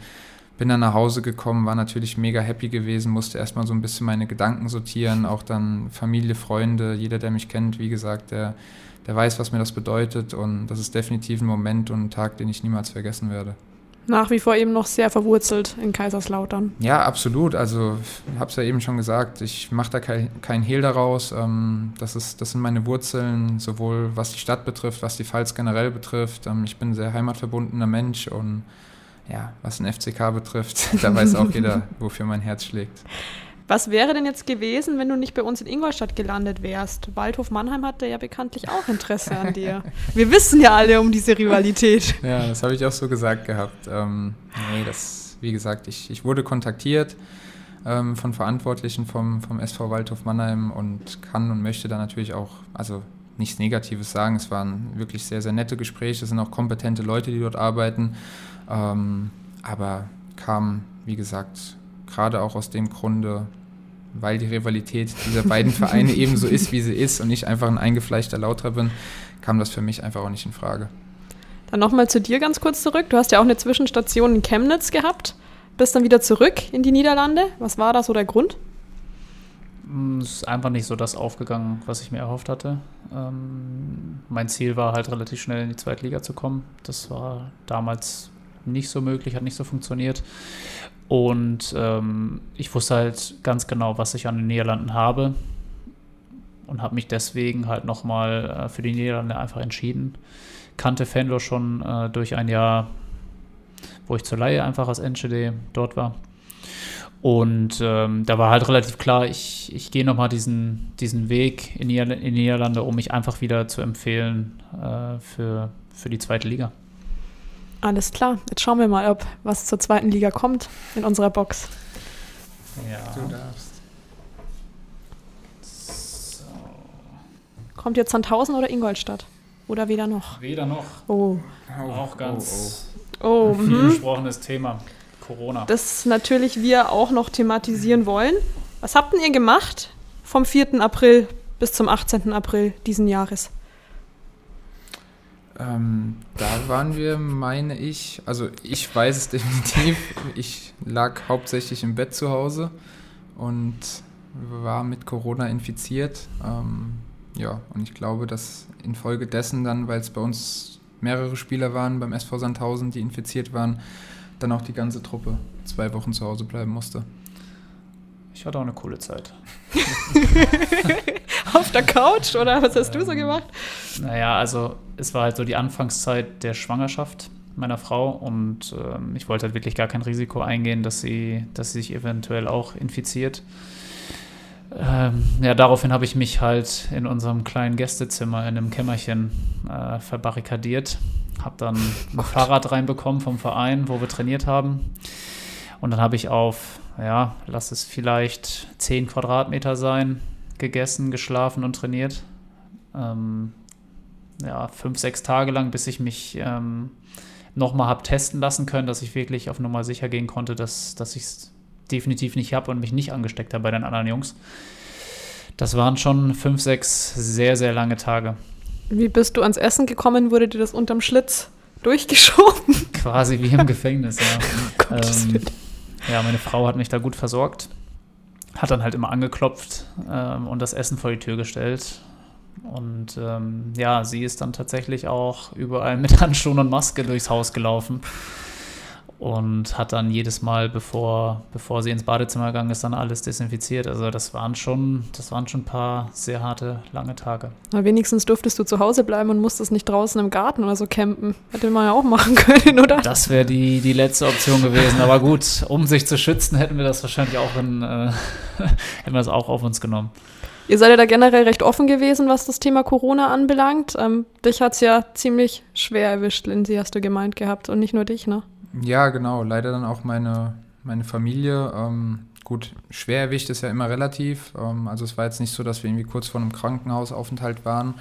[SPEAKER 3] bin dann nach Hause gekommen, war natürlich mega happy gewesen, musste erstmal so ein bisschen meine Gedanken sortieren, auch dann Familie, Freunde, jeder, der mich kennt, wie gesagt, der, der weiß, was mir das bedeutet und das ist definitiv ein Moment und ein Tag, den ich niemals vergessen werde.
[SPEAKER 1] Nach wie vor eben noch sehr verwurzelt in Kaiserslautern.
[SPEAKER 3] Ja, absolut. Also ich habe es ja eben schon gesagt, ich mache da kein, kein Hehl daraus. Ähm, das, ist, das sind meine Wurzeln, sowohl was die Stadt betrifft, was die Pfalz generell betrifft. Ähm, ich bin ein sehr heimatverbundener Mensch und ja, was den FCK betrifft, [laughs] da weiß auch jeder, wofür mein Herz schlägt.
[SPEAKER 1] Was wäre denn jetzt gewesen, wenn du nicht bei uns in Ingolstadt gelandet wärst? Waldhof Mannheim hatte ja bekanntlich auch Interesse an dir. [laughs] Wir wissen ja alle um diese Rivalität.
[SPEAKER 3] Ja, das habe ich auch so gesagt gehabt. Ähm, nee, das, wie gesagt, ich, ich wurde kontaktiert ähm, von Verantwortlichen vom, vom SV Waldhof Mannheim und kann und möchte da natürlich auch, also nichts Negatives sagen. Es waren wirklich sehr, sehr nette Gespräche. Es sind auch kompetente Leute, die dort arbeiten. Ähm, aber kam, wie gesagt, gerade auch aus dem Grunde, weil die Rivalität dieser beiden Vereine [laughs] ebenso ist, wie sie ist und ich einfach ein eingefleischter Lauter bin, kam das für mich einfach auch nicht in Frage.
[SPEAKER 1] Dann nochmal zu dir ganz kurz zurück. Du hast ja auch eine Zwischenstation in Chemnitz gehabt, bist dann wieder zurück in die Niederlande. Was war da so der Grund?
[SPEAKER 2] Es ist einfach nicht so das aufgegangen, was ich mir erhofft hatte. Ähm, mein Ziel war halt relativ schnell in die Zweitliga zu kommen. Das war damals nicht so möglich, hat nicht so funktioniert. Und ähm, ich wusste halt ganz genau, was ich an den Niederlanden habe und habe mich deswegen halt nochmal äh, für die Niederlande einfach entschieden. Kannte Fenlo schon äh, durch ein Jahr, wo ich zur Laie einfach als NGD dort war. Und ähm, da war halt relativ klar, ich, ich gehe nochmal diesen, diesen Weg in, in Niederlande, um mich einfach wieder zu empfehlen äh, für, für die zweite Liga.
[SPEAKER 1] Alles klar. Jetzt schauen wir mal, ob was zur zweiten Liga kommt in unserer Box.
[SPEAKER 2] Ja.
[SPEAKER 3] Du darfst.
[SPEAKER 2] So.
[SPEAKER 1] Kommt jetzt Sandhausen oder Ingolstadt? Oder weder noch?
[SPEAKER 2] Weder noch.
[SPEAKER 1] Oh.
[SPEAKER 3] Oh,
[SPEAKER 2] Auch ganz
[SPEAKER 1] Oh,
[SPEAKER 2] viel
[SPEAKER 1] mhm.
[SPEAKER 2] besprochenes Thema. Corona.
[SPEAKER 1] Das natürlich wir auch noch thematisieren wollen. Was habt denn ihr gemacht vom 4. April bis zum 18. April diesen Jahres?
[SPEAKER 3] Ähm, da waren wir, meine ich, also ich weiß es [laughs] definitiv, ich lag hauptsächlich im Bett zu Hause und war mit Corona infiziert. Ähm, ja, und ich glaube, dass infolgedessen dann, weil es bei uns mehrere Spieler waren beim SV Sandhausen, die infiziert waren, dann auch die ganze Truppe zwei Wochen zu Hause bleiben musste.
[SPEAKER 2] Ich hatte auch eine coole Zeit. [laughs]
[SPEAKER 1] Auf der Couch oder was hast du so gemacht?
[SPEAKER 2] Naja, also es war halt so die Anfangszeit der Schwangerschaft meiner Frau und ähm, ich wollte halt wirklich gar kein Risiko eingehen, dass sie, dass sie sich eventuell auch infiziert. Ähm, ja, daraufhin habe ich mich halt in unserem kleinen Gästezimmer in einem Kämmerchen äh, verbarrikadiert. Habe dann ein Fahrrad reinbekommen vom Verein, wo wir trainiert haben. Und dann habe ich auf, ja, lass es vielleicht 10 Quadratmeter sein, gegessen, geschlafen und trainiert. Ähm, ja, fünf, sechs Tage lang, bis ich mich ähm, nochmal habe testen lassen können, dass ich wirklich auf Nummer sicher gehen konnte, dass, dass ich es definitiv nicht habe und mich nicht angesteckt habe bei den anderen Jungs. Das waren schon fünf, sechs sehr, sehr lange Tage.
[SPEAKER 1] Wie bist du ans Essen gekommen? Wurde dir das unterm Schlitz durchgeschoben?
[SPEAKER 2] Quasi wie im Gefängnis, ja. [laughs]
[SPEAKER 1] Gottes
[SPEAKER 2] Ähm,
[SPEAKER 1] Willen.
[SPEAKER 2] ja, meine Frau hat mich da gut versorgt. Hat dann halt immer angeklopft ähm, und das Essen vor die Tür gestellt. Und ähm, ja, sie ist dann tatsächlich auch überall [laughs] mit Handschuhen und Maske durchs Haus gelaufen. Und hat dann jedes Mal, bevor, bevor sie ins Badezimmer gegangen ist, dann alles desinfiziert. Also das waren schon, das waren schon ein paar sehr harte, lange Tage.
[SPEAKER 1] Na, wenigstens durftest du zu Hause bleiben und musstest nicht draußen im Garten oder so campen. Hätte man ja auch machen [laughs] können, oder?
[SPEAKER 2] Das wäre die, die letzte Option gewesen. Aber gut, um sich zu schützen, hätten wir das wahrscheinlich auch in, äh, [laughs] hätten wir das auch auf uns genommen.
[SPEAKER 1] Ihr seid ja da generell recht offen gewesen, was das Thema Corona anbelangt. Ähm, dich hat es ja ziemlich schwer erwischt, Lindsay, hast du gemeint gehabt. Und nicht nur dich, ne?
[SPEAKER 3] Ja, genau. Leider dann auch meine, meine Familie. Ähm, gut, schwer erwischt ist ja immer relativ. Ähm, also es war jetzt nicht so, dass wir irgendwie kurz vor einem Krankenhausaufenthalt waren.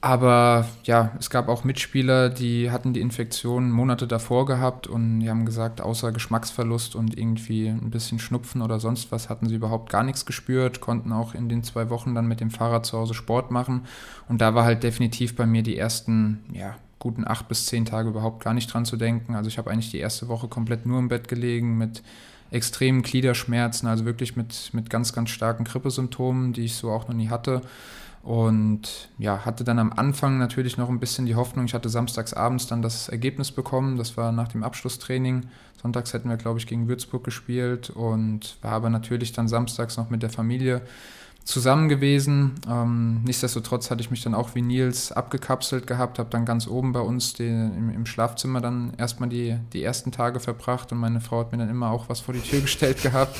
[SPEAKER 3] Aber ja, es gab auch Mitspieler, die hatten die Infektion Monate davor gehabt und die haben gesagt, außer Geschmacksverlust und irgendwie ein bisschen Schnupfen oder sonst was hatten sie überhaupt gar nichts gespürt, konnten auch in den zwei Wochen dann mit dem Fahrrad zu Hause Sport machen. Und da war halt definitiv bei mir die ersten, ja, guten acht bis zehn Tage überhaupt gar nicht dran zu denken. Also ich habe eigentlich die erste Woche komplett nur im Bett gelegen mit extremen Gliederschmerzen, also wirklich mit, mit ganz, ganz starken Grippesymptomen, die ich so auch noch nie hatte. Und ja, hatte dann am Anfang natürlich noch ein bisschen die Hoffnung, ich hatte samstags abends dann das Ergebnis bekommen, das war nach dem Abschlusstraining. Sonntags hätten wir, glaube ich, gegen Würzburg gespielt und war aber natürlich dann samstags noch mit der Familie zusammen gewesen. Ähm, nichtsdestotrotz hatte ich mich dann auch wie Nils abgekapselt gehabt, habe dann ganz oben bei uns den, im, im Schlafzimmer dann erstmal die, die ersten Tage verbracht und meine Frau hat mir dann immer auch was vor die Tür [laughs] gestellt gehabt.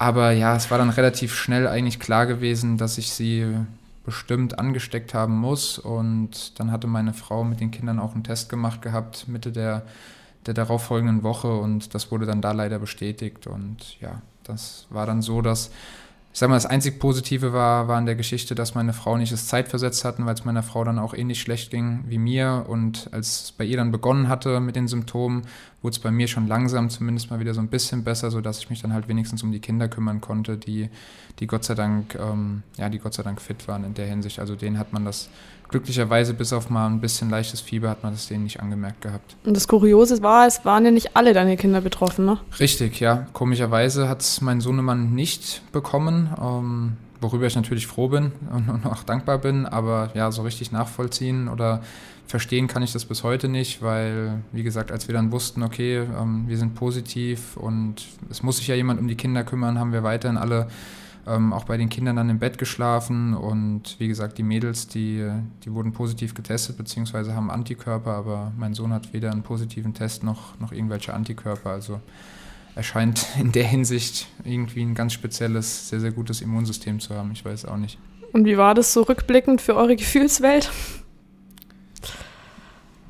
[SPEAKER 3] Aber ja, es war dann relativ schnell eigentlich klar gewesen, dass ich sie bestimmt angesteckt haben muss. Und dann hatte meine Frau mit den Kindern auch einen Test gemacht gehabt, Mitte der, der darauffolgenden Woche. Und das wurde dann da leider bestätigt. Und ja, das war dann so, dass, ich sag mal, das einzig Positive war, war in der Geschichte, dass meine Frau nicht das Zeitversetzt hatten, weil es meiner Frau dann auch ähnlich schlecht ging wie mir. Und als es bei ihr dann begonnen hatte mit den Symptomen, wurde es bei mir schon langsam zumindest mal wieder so ein bisschen besser, sodass ich mich dann halt wenigstens um die Kinder kümmern konnte, die, die Gott sei Dank, ähm, ja, die Gott sei Dank fit waren in der Hinsicht. Also denen hat man das glücklicherweise bis auf mal ein bisschen leichtes Fieber hat man das denen nicht angemerkt gehabt.
[SPEAKER 1] Und das Kuriose war, es waren ja nicht alle deine Kinder betroffen, ne?
[SPEAKER 3] Richtig, ja. Komischerweise hat es mein Sohnemann nicht bekommen, ähm, worüber ich natürlich froh bin [laughs] und, und auch dankbar bin, aber ja, so richtig nachvollziehen oder verstehen kann ich das bis heute nicht, weil, wie gesagt, als wir dann wussten, okay, ähm, wir sind positiv und es muss sich ja jemand um die Kinder kümmern, haben wir weiterhin alle ähm, auch bei den Kindern dann im Bett geschlafen und wie gesagt, die Mädels, die, die wurden positiv getestet, beziehungsweise haben Antikörper, aber mein Sohn hat weder einen positiven Test noch, noch irgendwelche Antikörper, also er scheint [laughs] in der Hinsicht irgendwie ein ganz spezielles, sehr, sehr gutes Immunsystem zu haben. Ich weiß auch nicht.
[SPEAKER 1] Und wie war das so rückblickend für eure Gefühlswelt?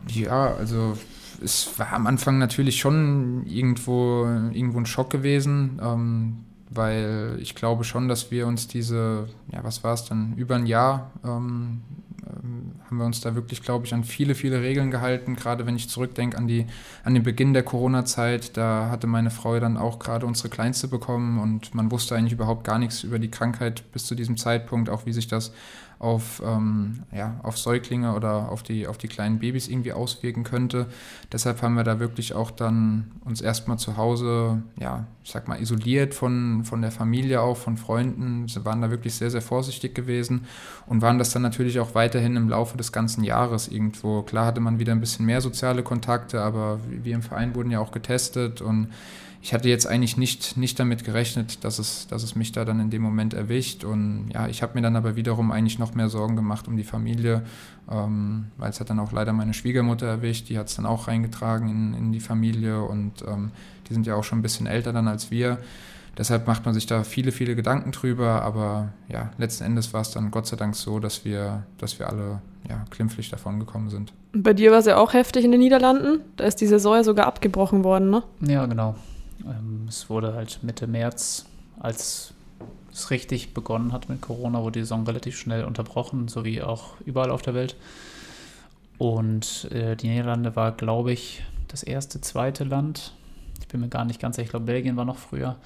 [SPEAKER 3] Ja, also es war am Anfang natürlich schon irgendwo, irgendwo ein Schock gewesen, ähm, weil ich glaube schon, dass wir uns diese, ja, was war es dann, über ein Jahr ähm, ähm, haben wir uns da wirklich, glaube ich, an viele, viele Regeln gehalten. Gerade wenn ich zurückdenke an, die, an den Beginn der Corona-Zeit, da hatte meine Frau dann auch gerade unsere Kleinste bekommen und man wusste eigentlich überhaupt gar nichts über die Krankheit bis zu diesem Zeitpunkt, auch wie sich das auf, ähm, ja, auf Säuglinge oder auf die, auf die kleinen Babys irgendwie auswirken könnte. Deshalb haben wir da wirklich auch dann uns erstmal zu Hause, ja, ich sag mal, isoliert von, von der Familie auch, von Freunden. Sie waren da wirklich sehr, sehr vorsichtig gewesen und waren das dann natürlich auch weiterhin im Laufe des ganzen Jahres irgendwo. Klar hatte man wieder ein bisschen mehr soziale Kontakte, aber wir im Verein wurden ja auch getestet und ich hatte jetzt eigentlich nicht, nicht damit gerechnet, dass es, dass es mich da dann in dem Moment erwischt. Und ja, ich habe mir dann aber wiederum eigentlich noch mehr Sorgen gemacht um die Familie, ähm, weil es hat dann auch leider meine Schwiegermutter erwischt, die hat es dann auch reingetragen in, in die Familie und ähm, die sind ja auch schon ein bisschen älter dann als wir. Deshalb macht man sich da viele, viele Gedanken drüber, aber ja, letzten Endes war es dann Gott sei Dank so, dass wir, dass wir alle ja, klimpflich davon gekommen sind.
[SPEAKER 1] Bei dir war es ja auch heftig in den Niederlanden. Da ist die Saison ja sogar abgebrochen worden, ne?
[SPEAKER 2] Ja, genau. Ähm, es wurde halt Mitte März, als es richtig begonnen hat mit Corona, wurde die Saison relativ schnell unterbrochen, so wie auch überall auf der Welt. Und äh, die Niederlande war, glaube ich, das erste, zweite Land. Ich bin mir gar nicht ganz sicher, ich glaube, Belgien war noch früher.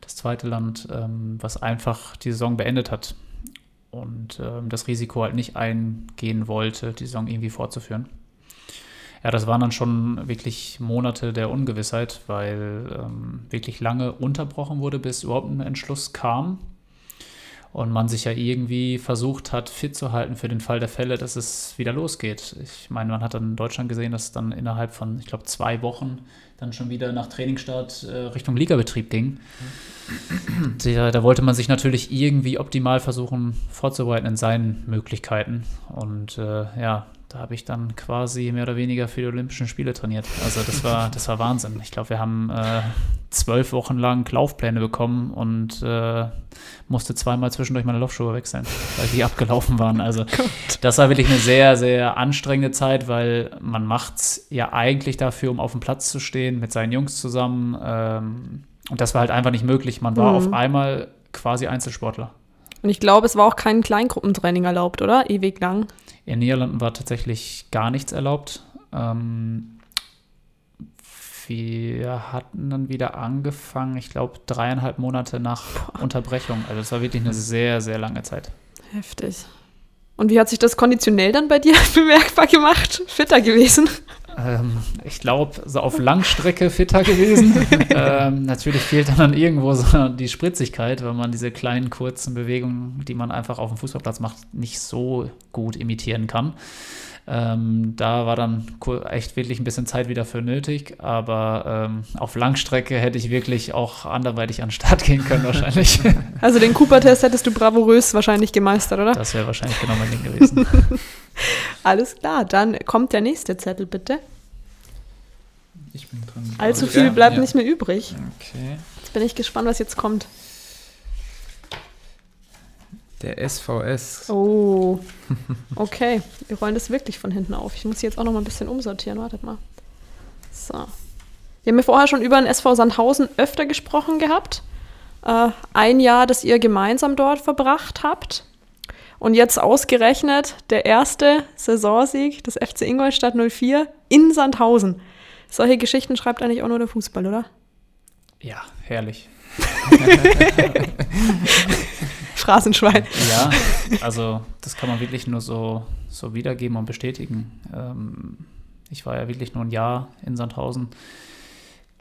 [SPEAKER 2] Das zweite Land, ähm, was einfach die Saison beendet hat und ähm, das Risiko halt nicht eingehen wollte, die Saison irgendwie fortzuführen ja, das waren dann schon wirklich Monate der Ungewissheit, weil ähm, wirklich lange unterbrochen wurde, bis überhaupt ein Entschluss kam. Und man sich ja irgendwie versucht hat, fit zu halten für den Fall der Fälle, dass es wieder losgeht. Ich meine, man hat dann in Deutschland gesehen, dass dann innerhalb von, ich glaube, zwei Wochen dann schon wieder nach Trainingsstart äh, Richtung Ligabetrieb ging. Da, da, wollte man sich natürlich irgendwie optimal versuchen vorzubereiten in seinen Möglichkeiten. Und äh, ja, da habe ich dann quasi mehr oder weniger für die Olympischen Spiele trainiert. Also das war, [laughs] das war Wahnsinn. Ich glaube, wir haben äh, zwölf Wochen lang Laufpläne bekommen und äh, musste zweimal zwischendurch meine Laufschuhe wechseln, weil die [laughs] abgelaufen waren. Also [laughs] das war wirklich eine sehr, sehr anstrengende Zeit, weil man macht es ja eigentlich dafür, um auf dem Platz zu stehen mit seinen Jungs zusammen. Ähm, und das war halt einfach nicht möglich. Man war mhm. auf einmal quasi Einzelsportler.
[SPEAKER 1] Und ich glaube, es war auch kein Kleingruppentraining erlaubt, oder? Ewig lang.
[SPEAKER 2] In Niederlanden war tatsächlich gar nichts erlaubt. Ähm, wir hatten dann wieder angefangen, ich glaube, dreieinhalb Monate nach Unterbrechung. Also es war wirklich eine sehr, sehr lange Zeit.
[SPEAKER 1] Heftig. Und wie hat sich das konditionell dann bei dir [laughs] bemerkbar gemacht? Fitter gewesen?
[SPEAKER 2] Ähm, ich glaube, so auf Langstrecke fitter gewesen. [laughs] ähm, natürlich fehlt dann, dann irgendwo so die Spritzigkeit, weil man diese kleinen, kurzen Bewegungen, die man einfach auf dem Fußballplatz macht, nicht so gut imitieren kann. Ähm, da war dann echt wirklich ein bisschen Zeit wieder für nötig, aber ähm, auf Langstrecke hätte ich wirklich auch anderweitig an den Start gehen können wahrscheinlich. [laughs]
[SPEAKER 1] Also den Cooper-Test hättest du bravourös wahrscheinlich gemeistert, oder?
[SPEAKER 2] Das wäre wahrscheinlich genau mein Ding gewesen. [laughs]
[SPEAKER 1] Alles klar, dann kommt der nächste Zettel bitte.
[SPEAKER 3] Ich bin dran.
[SPEAKER 1] Allzu viel bleibt ja. nicht mehr übrig.
[SPEAKER 3] Okay.
[SPEAKER 1] Jetzt bin ich gespannt, was jetzt kommt.
[SPEAKER 3] Der SVS.
[SPEAKER 1] Oh. [laughs] Okay, wir rollen das wirklich von hinten auf. Ich muss jetzt auch noch mal ein bisschen umsortieren. Wartet mal. So. Wir haben ja vorher schon über den SV Sandhausen öfter gesprochen gehabt. Äh, ein Jahr, das ihr gemeinsam dort verbracht habt. Und jetzt ausgerechnet der erste Saisonsieg des FC Ingolstadt 04 in Sandhausen. Solche Geschichten schreibt eigentlich auch nur der Fußball, oder?
[SPEAKER 2] Ja, herrlich. [laughs]
[SPEAKER 1] Phrasenschwein.
[SPEAKER 2] Ja, [laughs] also das kann man wirklich nur so, so wiedergeben und bestätigen. Ähm, ich war ja wirklich nur ein Jahr in Sandhausen,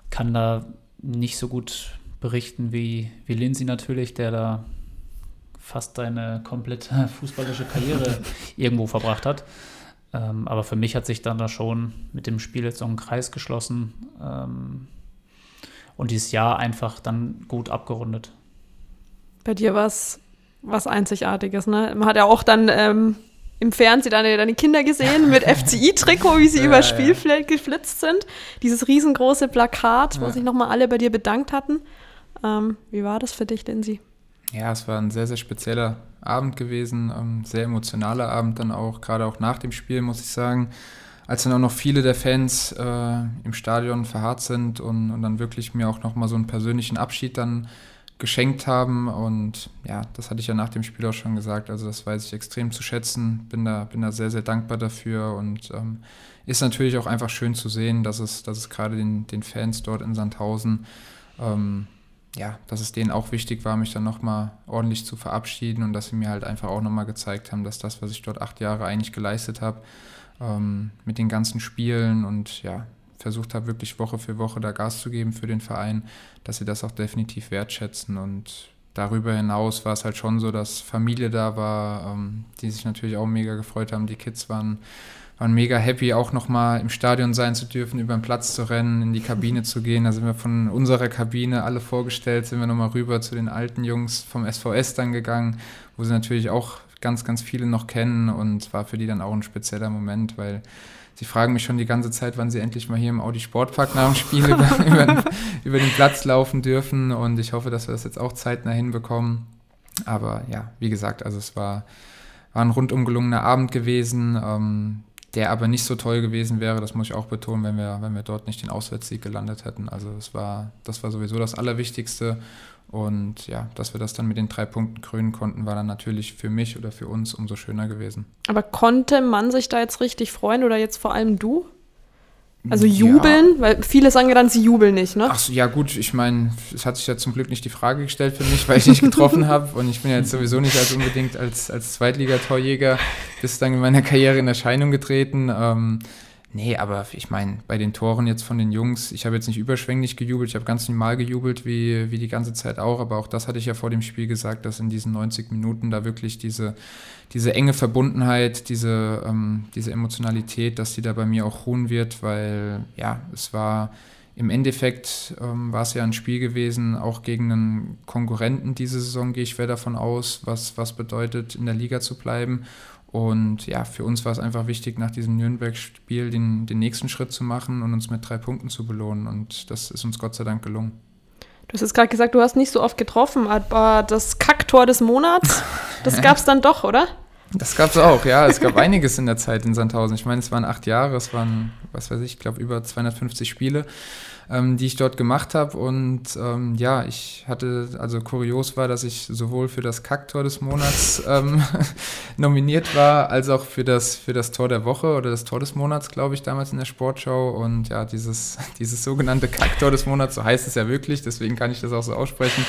[SPEAKER 2] kann da nicht so gut berichten wie, wie Lindsay natürlich, der da fast seine komplette [laughs] fußballische Karriere irgendwo verbracht hat. Ähm, aber für mich hat sich dann da schon mit dem Spiel jetzt so ein Kreis geschlossen ähm, und dieses Jahr einfach dann gut abgerundet.
[SPEAKER 1] Bei dir war es was Einzigartiges, ne? Man hat ja auch dann ähm, im Fernsehen deine, deine Kinder gesehen mit [laughs] FCI-Trikot, wie sie
[SPEAKER 3] Ja,
[SPEAKER 1] über
[SPEAKER 3] ja.
[SPEAKER 1] Spielfeld geflitzt sind. Dieses riesengroße Plakat, wo
[SPEAKER 3] Ja.
[SPEAKER 1] sich nochmal alle bei dir bedankt hatten. Ähm, wie war das für dich, Lindsay?
[SPEAKER 3] Ja, es war ein sehr, sehr spezieller Abend gewesen, ähm, sehr emotionaler Abend dann auch, gerade auch nach dem Spiel, muss ich sagen. Als dann auch noch viele der Fans äh, im Stadion verharrt sind und, und dann wirklich mir auch nochmal so einen persönlichen Abschied dann geschenkt haben. Und ja, das hatte ich ja nach dem Spiel auch schon gesagt. Also das weiß ich extrem zu schätzen. Bin da, bin da sehr, sehr dankbar dafür und ähm, ist natürlich auch einfach schön zu sehen, dass es, dass es gerade den, den Fans dort in Sandhausen ähm, ja, dass es denen auch wichtig war, mich dann nochmal ordentlich zu verabschieden und dass sie mir halt einfach auch nochmal gezeigt haben, dass das, was ich dort acht Jahre eigentlich geleistet habe, ähm, mit den ganzen Spielen und ja, versucht habe, wirklich Woche für Woche da Gas zu geben für den Verein, dass sie das auch definitiv wertschätzen und darüber hinaus war es halt schon so, dass Familie da war, ähm, die sich natürlich auch mega gefreut haben. Die Kids waren, waren mega happy, auch nochmal im Stadion sein zu dürfen, über den Platz zu rennen, in die Kabine zu gehen. Da sind wir von unserer Kabine alle vorgestellt, sind wir nochmal rüber zu den alten Jungs vom SVS dann gegangen, wo sie natürlich auch ganz, ganz viele noch kennen und war für die dann auch ein spezieller Moment, weil sie fragen mich schon die ganze Zeit, wann sie endlich mal hier im Audi Sportpark nach dem Spiel [laughs] über, über, über den Platz laufen dürfen und ich hoffe, dass wir das jetzt auch zeitnah hinbekommen. Aber ja, wie gesagt, also es war, war ein rundum gelungener Abend gewesen, ähm, der aber nicht so toll gewesen wäre, das muss ich auch betonen, wenn wir, wenn wir dort nicht den Auswärtssieg gelandet hätten. Also es war, das war sowieso das Allerwichtigste. Und ja, dass wir das dann mit den drei Punkten krönen konnten, war dann natürlich für mich oder für uns umso schöner gewesen.
[SPEAKER 1] Aber konnte man sich da jetzt richtig freuen oder jetzt vor allem du? Also
[SPEAKER 3] Ja.
[SPEAKER 1] jubeln? Weil viele sagen ja dann, sie jubeln nicht, ne?
[SPEAKER 3] Ach so, ja gut, ich meine, es hat sich ja zum Glück nicht die Frage gestellt für mich, weil ich nicht getroffen [laughs] habe und ich bin ja jetzt sowieso nicht als unbedingt als, als Zweitligatorjäger bislang in meiner Karriere in Erscheinung getreten. Ähm, nee, aber ich meine, bei den Toren jetzt von den Jungs, ich habe jetzt nicht überschwänglich gejubelt, ich habe ganz normal gejubelt, wie, wie die ganze Zeit auch, aber auch das hatte ich ja vor dem Spiel gesagt, dass in diesen 90 Minuten da wirklich diese, diese enge Verbundenheit, diese, ähm, diese Emotionalität, dass die da bei mir auch ruhen wird, weil ja, es war im Endeffekt ähm, war es ja ein Spiel gewesen, auch gegen einen Konkurrenten diese Saison, gehe ich schwer davon aus, was, was bedeutet, in der Liga zu bleiben. Und ja, für uns war es einfach wichtig, nach diesem Nürnberg-Spiel den, den nächsten Schritt zu machen und uns mit drei Punkten zu belohnen. Und das ist uns Gott sei Dank gelungen.
[SPEAKER 1] Du hast jetzt gerade gesagt, du hast nicht so oft getroffen, aber das Kacktor des Monats, das [laughs] gab es dann doch, oder?
[SPEAKER 3] Das gab es auch, ja. Es gab einiges in der Zeit in Sandhausen. Ich meine, es waren acht Jahre, es waren, was weiß ich, ich glaube über 250 Spiele, ähm, die ich dort gemacht habe. Und ähm, ja, ich hatte, also kurios war, dass ich sowohl für das Kacktor des Monats [laughs] ähm, [laughs] nominiert war, als auch für das, für das Tor der Woche oder das Tor des Monats, glaube ich, damals in der Sportschau. Und ja, dieses, [laughs] dieses sogenannte Kacktor des Monats, so heißt es ja wirklich, deswegen kann ich das auch so aussprechen.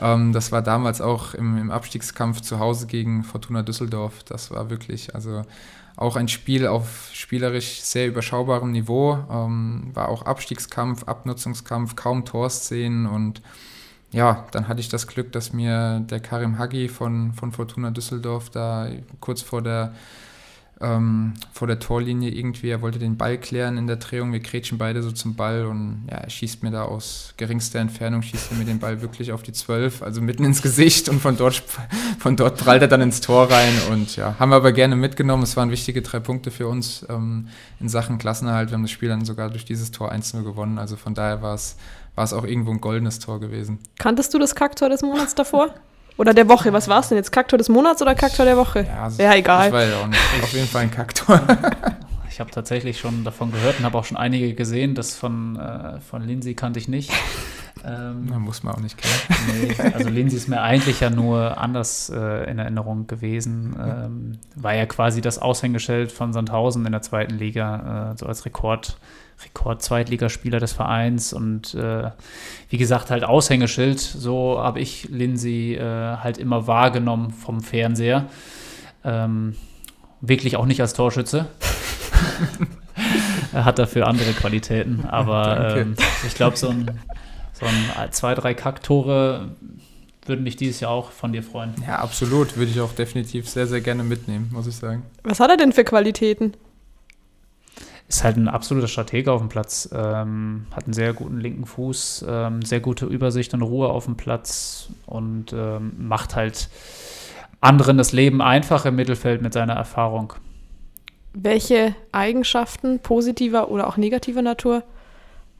[SPEAKER 3] Ähm, das war damals auch im, im Abstiegskampf zu Hause gegen Fortuna Düsseldorf. Das war wirklich, also auch ein Spiel auf spielerisch sehr überschaubarem Niveau. Ähm, war auch Abstiegskampf, Abnutzungskampf, kaum Torszenen und ja, dann hatte ich das Glück, dass mir der Karim Hagi von, von Fortuna Düsseldorf da kurz vor der ähm, vor der Torlinie irgendwie, er wollte den Ball klären in der Drehung, wir kretschen beide so zum Ball und ja, er schießt mir da aus geringster Entfernung, schießt er mir den Ball wirklich auf die 12, also mitten ins Gesicht und von dort, von dort prallt er dann ins Tor rein und ja, haben wir aber gerne mitgenommen, es waren wichtige drei Punkte für uns ähm, in Sachen Klassenerhalt, wir haben das Spiel dann sogar durch dieses Tor 1-0 gewonnen, also von daher war es war es auch irgendwo ein goldenes Tor gewesen.
[SPEAKER 1] Kanntest du das Kacktor des Monats davor? [laughs] Oder der Woche, was war es denn jetzt? Kacktor des Monats oder Kacktor der Woche?
[SPEAKER 3] Ja, also
[SPEAKER 1] Ja, egal.
[SPEAKER 3] Ich weiß auch nicht. [laughs] Auf jeden Fall ein Kacktor. [laughs]
[SPEAKER 2] Ich habe tatsächlich schon davon gehört und habe auch schon einige gesehen. Das von, äh, von Lindsay kannte ich nicht. [laughs] Ähm,
[SPEAKER 3] Na, muss man auch nicht kennen.
[SPEAKER 2] nee, also Lindsay ist mir eigentlich ja nur anders äh, in Erinnerung gewesen. Ähm, war ja quasi das Aushängeschild von Sandhausen in der zweiten Liga, äh, so als Rekord, Rekord-Zweitligaspieler des Vereins und äh, wie gesagt, halt Aushängeschild. So habe ich Lindsay äh, halt immer wahrgenommen vom Fernseher. Ähm, wirklich auch nicht als Torschütze. [laughs] er hat dafür andere Qualitäten, aber ähm, ich glaube, so ein, so ein zwei, drei Kacktore würden mich dieses Jahr auch von dir freuen.
[SPEAKER 3] Ja, absolut. Würde ich auch definitiv sehr, sehr gerne mitnehmen, muss ich sagen.
[SPEAKER 1] Was hat er denn für Qualitäten?
[SPEAKER 2] Ist halt ein absoluter Stratege auf dem Platz. Ähm, hat einen sehr guten linken Fuß, ähm, sehr gute Übersicht und Ruhe auf dem Platz und ähm, macht halt anderen das Leben einfach im Mittelfeld mit seiner Erfahrung.
[SPEAKER 1] Welche Eigenschaften positiver oder auch negativer Natur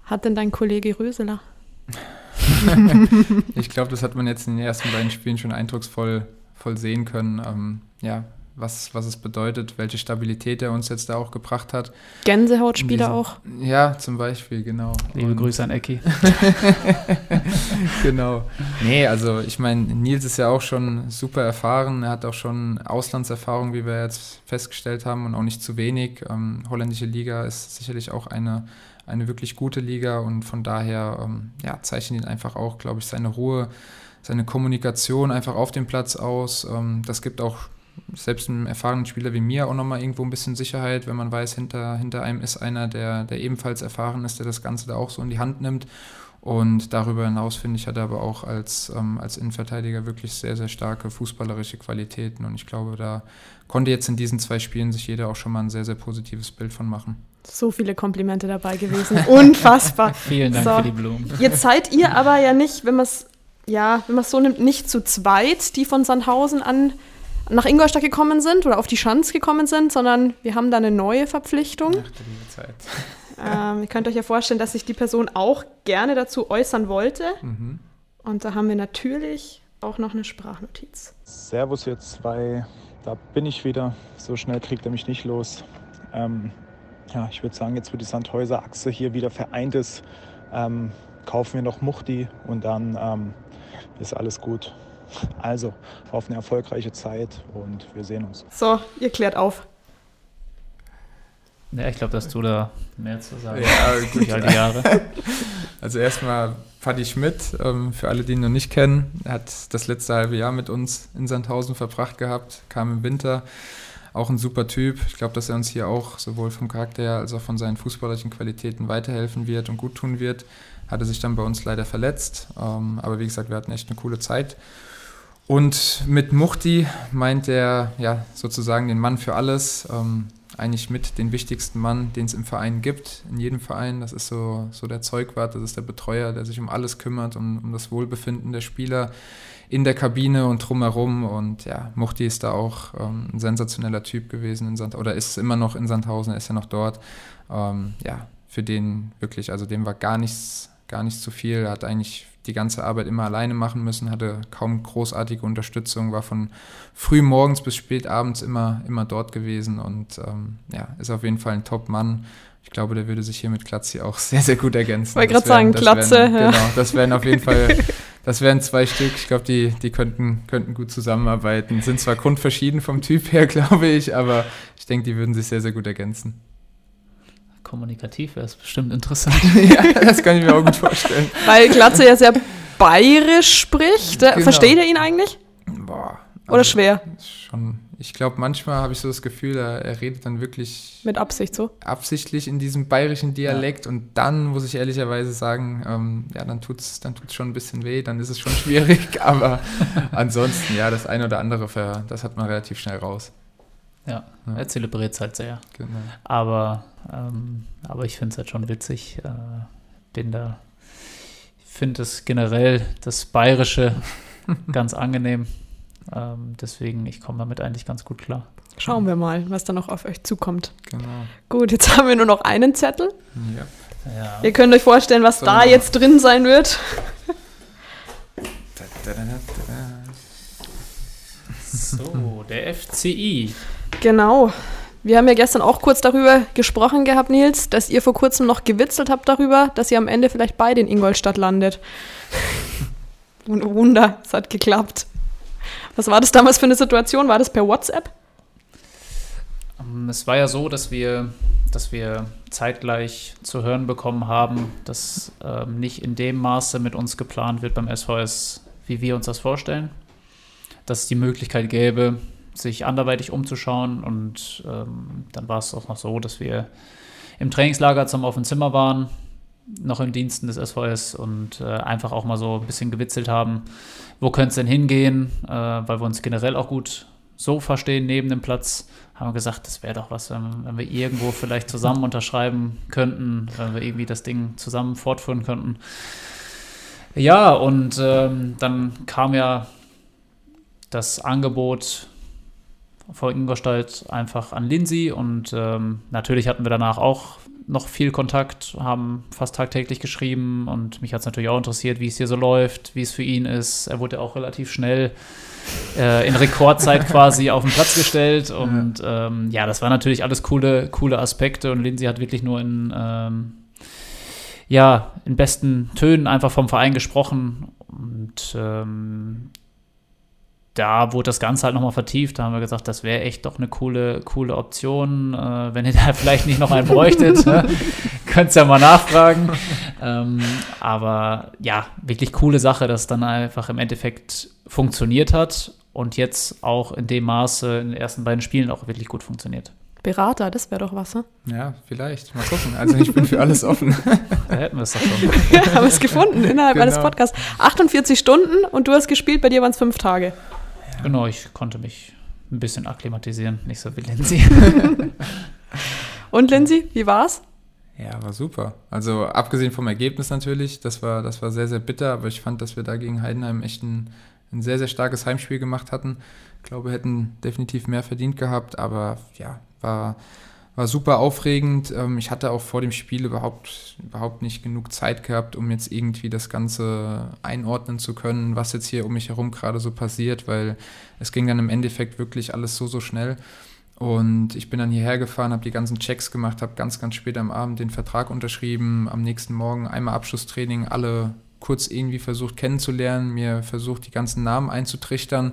[SPEAKER 1] hat denn dein Kollege Röseler? [laughs]
[SPEAKER 3] ich glaube, das hat man jetzt in den ersten beiden Spielen schon eindrucksvoll voll sehen können. Ähm, ja, was, was es bedeutet, welche Stabilität er uns jetzt da auch gebracht hat.
[SPEAKER 1] Gänsehautspieler auch?
[SPEAKER 3] Ja, zum Beispiel, genau.
[SPEAKER 2] Liebe Und Grüße an Ecki. [laughs]
[SPEAKER 3] genau. Nee, also ich meine, Nils ist ja auch schon super erfahren. Er hat auch schon Auslandserfahrung, wie wir jetzt festgestellt haben, und auch nicht zu wenig. Ähm, holländische Liga ist sicherlich auch eine, eine wirklich gute Liga und von daher ähm, ja, zeichnet ihn einfach auch, glaube ich, seine Ruhe, seine Kommunikation einfach auf dem Platz aus. Ähm, das gibt auch selbst einem erfahrenen Spieler wie mir auch nochmal irgendwo ein bisschen Sicherheit, wenn man weiß, hinter, hinter einem ist einer, der, der ebenfalls erfahren ist, der das Ganze da auch so in die Hand nimmt. Und darüber hinaus, finde ich, hat er aber auch als, ähm, als Innenverteidiger wirklich sehr, sehr starke fußballerische Qualitäten. Und ich glaube, da konnte jetzt in diesen zwei Spielen sich jeder auch schon mal ein sehr, sehr positives Bild von machen.
[SPEAKER 1] So viele Komplimente dabei gewesen. [laughs] Unfassbar.
[SPEAKER 2] Vielen Dank so. für die Blumen.
[SPEAKER 1] Jetzt seid ihr aber ja nicht, wenn man es ja, wenn man so nimmt, nicht zu zweit, die von Sandhausen an nach Ingolstadt gekommen sind oder auf die Schanz gekommen sind, sondern wir haben da eine neue Verpflichtung. Ach, liebe Zeit. [laughs] Ähm, ihr könnt euch ja vorstellen, dass sich die Person auch gerne dazu äußern wollte. Mhm. Und da haben wir natürlich auch noch eine Sprachnotiz.
[SPEAKER 5] Servus ihr zwei, da bin ich wieder. So schnell kriegt er mich nicht los. Ähm, ja, ich würde sagen, jetzt wo die Sandhäuser-Achse hier wieder vereint ist, ähm, kaufen wir noch Muchti und dann ähm, ist alles gut. Also auf eine erfolgreiche Zeit und wir sehen uns.
[SPEAKER 1] So, ihr klärt auf.
[SPEAKER 2] Ja, ich glaube, dass du da mehr zu sagen ja, durch all die Jahre. [laughs]
[SPEAKER 3] Also erstmal Paddy Schmidt, ähm, für alle, die ihn noch nicht kennen, er hat das letzte halbe Jahr mit uns in Sandhausen verbracht gehabt, kam im Winter. Auch ein super Typ. Ich glaube, dass er uns hier auch sowohl vom Charakter her als auch von seinen fußballerischen Qualitäten weiterhelfen wird und gut tun wird. Hatte sich dann bei uns leider verletzt. Ähm, aber wie gesagt, wir hatten echt eine coole Zeit. Und mit Muchti meint er ja sozusagen den Mann für alles, ähm, eigentlich mit den wichtigsten Mann, den es im Verein gibt, in jedem Verein. Das ist so, so der Zeugwart, das ist der Betreuer, der sich um alles kümmert, um, um das Wohlbefinden der Spieler in der Kabine und drumherum. Und ja, Muchti ist da auch ähm, ein sensationeller Typ gewesen in Sand oder ist immer noch in Sandhausen, er ist ja noch dort. Ähm, ja, für den wirklich, also dem war gar nichts, gar nicht zu viel. Er hat eigentlich die ganze Arbeit immer alleine machen müssen, hatte kaum großartige Unterstützung, war von früh morgens bis spät abends immer, immer dort gewesen und ähm, ja, ist auf jeden Fall ein Top-Mann. Ich glaube, der würde sich hier mit Klatzi auch [laughs] sehr, sehr gut ergänzen. Ich
[SPEAKER 1] wollte gerade sagen, Klatze.
[SPEAKER 3] Wären, ja. Genau, das wären auf jeden Fall, [laughs] das wären zwei Stück. Ich glaube, die, die könnten, könnten gut zusammenarbeiten. Sind zwar grundverschieden vom Typ her, [laughs] glaube ich, aber ich denke, die würden sich sehr, sehr gut ergänzen.
[SPEAKER 2] Kommunikativ wäre es bestimmt interessant. [laughs]
[SPEAKER 3] ja, das kann ich mir auch gut vorstellen. [laughs]
[SPEAKER 1] Weil Glatze ja sehr bayerisch spricht. Genau. Versteht ihr ihn eigentlich? Boah. Also Oder schwer?
[SPEAKER 3] Schon. Ich glaube, manchmal habe ich so das Gefühl, er, er, redet dann wirklich.
[SPEAKER 1] Mit Absicht so?
[SPEAKER 3] Absichtlich in diesem bayerischen Dialekt. Ja. Und dann muss ich ehrlicherweise sagen, ähm, ja, dann tut es dann tut's schon ein bisschen weh, dann ist es schon [laughs] schwierig. Aber ansonsten, ja, das eine oder andere, das hat man relativ schnell raus.
[SPEAKER 2] Ja, ja. er zelebriert es halt sehr. Genau. Aber, ähm, aber ich finde es halt schon witzig. Äh, bin da, ich finde es generell das Bayerische [laughs] ganz angenehm. Ähm, deswegen, ich komme damit eigentlich ganz gut klar.
[SPEAKER 1] Schauen wir mal, was da noch auf euch zukommt. Genau. Gut, jetzt haben wir nur noch einen Zettel. Ja. ja. Ihr könnt euch vorstellen, was so, da jetzt drin sein wird. [laughs]
[SPEAKER 2] So, der FCI.
[SPEAKER 1] Genau. Wir haben ja gestern auch kurz darüber gesprochen gehabt, Nils, dass ihr vor kurzem noch gewitzelt habt darüber, dass ihr am Ende vielleicht beide in Ingolstadt landet. [laughs] Und oh Wunder, es hat geklappt. Was war das damals für eine Situation? War das per WhatsApp?
[SPEAKER 2] Ähm, es war ja so, dass wir, dass wir zeitgleich zu hören bekommen haben, dass ähm, nicht in dem Maße mit uns geplant wird beim SVS, wie wir uns das vorstellen. Dass es die Möglichkeit gäbe, sich anderweitig umzuschauen. Und ähm, dann war es auch noch so, dass wir im Trainingslager zusammen auf dem Zimmer waren, noch im Diensten des SVS und äh, einfach auch mal so ein bisschen gewitzelt haben, wo könnte es denn hingehen, äh, weil wir uns generell auch gut so verstehen neben dem Platz, haben wir gesagt, das wäre doch was, wenn, wenn, wir irgendwo vielleicht zusammen unterschreiben könnten, wenn wir irgendwie das Ding zusammen fortführen könnten. Ja, und ähm, dann kam ja das Angebot von Ingolstadt einfach an Lindsay und ähm, natürlich hatten wir danach auch noch viel Kontakt, haben fast tagtäglich geschrieben und mich hat es natürlich auch interessiert, wie es hier so läuft, wie es für ihn ist. Er wurde auch relativ schnell äh, in Rekordzeit [laughs] quasi auf den Platz gestellt und ja. Ähm, ja, das waren natürlich alles coole, coole Aspekte und Lindsay hat wirklich nur in ähm, ja, in besten Tönen einfach vom Verein gesprochen und ähm, da wurde das Ganze halt nochmal vertieft. Da haben wir gesagt, das wäre echt doch eine coole, coole Option. Äh, wenn ihr da [laughs] vielleicht nicht noch einen bräuchtet, ne? [laughs] könnt ihr ja mal nachfragen. Ähm, aber ja, wirklich coole Sache, dass es dann einfach im Endeffekt funktioniert hat und jetzt auch in dem Maße in den ersten beiden Spielen auch wirklich gut funktioniert.
[SPEAKER 1] Berater, das wäre doch was, ne?
[SPEAKER 3] Ja, vielleicht. Mal gucken. Also ich bin für alles offen. [laughs]
[SPEAKER 2] da hätten wir es doch schon.
[SPEAKER 1] ja, haben es gefunden innerhalb genau. eines Podcasts. 48 Stunden und du hast gespielt, bei dir waren es fünf Tage.
[SPEAKER 2] Genau, ich konnte mich ein bisschen akklimatisieren, nicht so wie Lindsay. [laughs]
[SPEAKER 1] Und Lindsay, wie war's?
[SPEAKER 3] Ja, war super. Also abgesehen vom Ergebnis natürlich, das war, das war sehr, sehr bitter, aber ich fand, dass wir da gegen Heidenheim echt ein, ein sehr, sehr starkes Heimspiel gemacht hatten. Ich glaube, wir hätten definitiv mehr verdient gehabt, aber ja, war, war super aufregend. Ähm, ich hatte auch vor dem Spiel überhaupt, überhaupt nicht genug Zeit gehabt, um jetzt irgendwie das Ganze einordnen zu können, was jetzt hier um mich herum gerade so passiert, weil es ging dann im Endeffekt wirklich alles so, so schnell. Und ich bin dann hierher gefahren, habe die ganzen Checks gemacht, habe ganz, ganz spät am Abend den Vertrag unterschrieben, am nächsten Morgen einmal Abschlusstraining, alle kurz irgendwie versucht kennenzulernen, mir versucht, die ganzen Namen einzutrichtern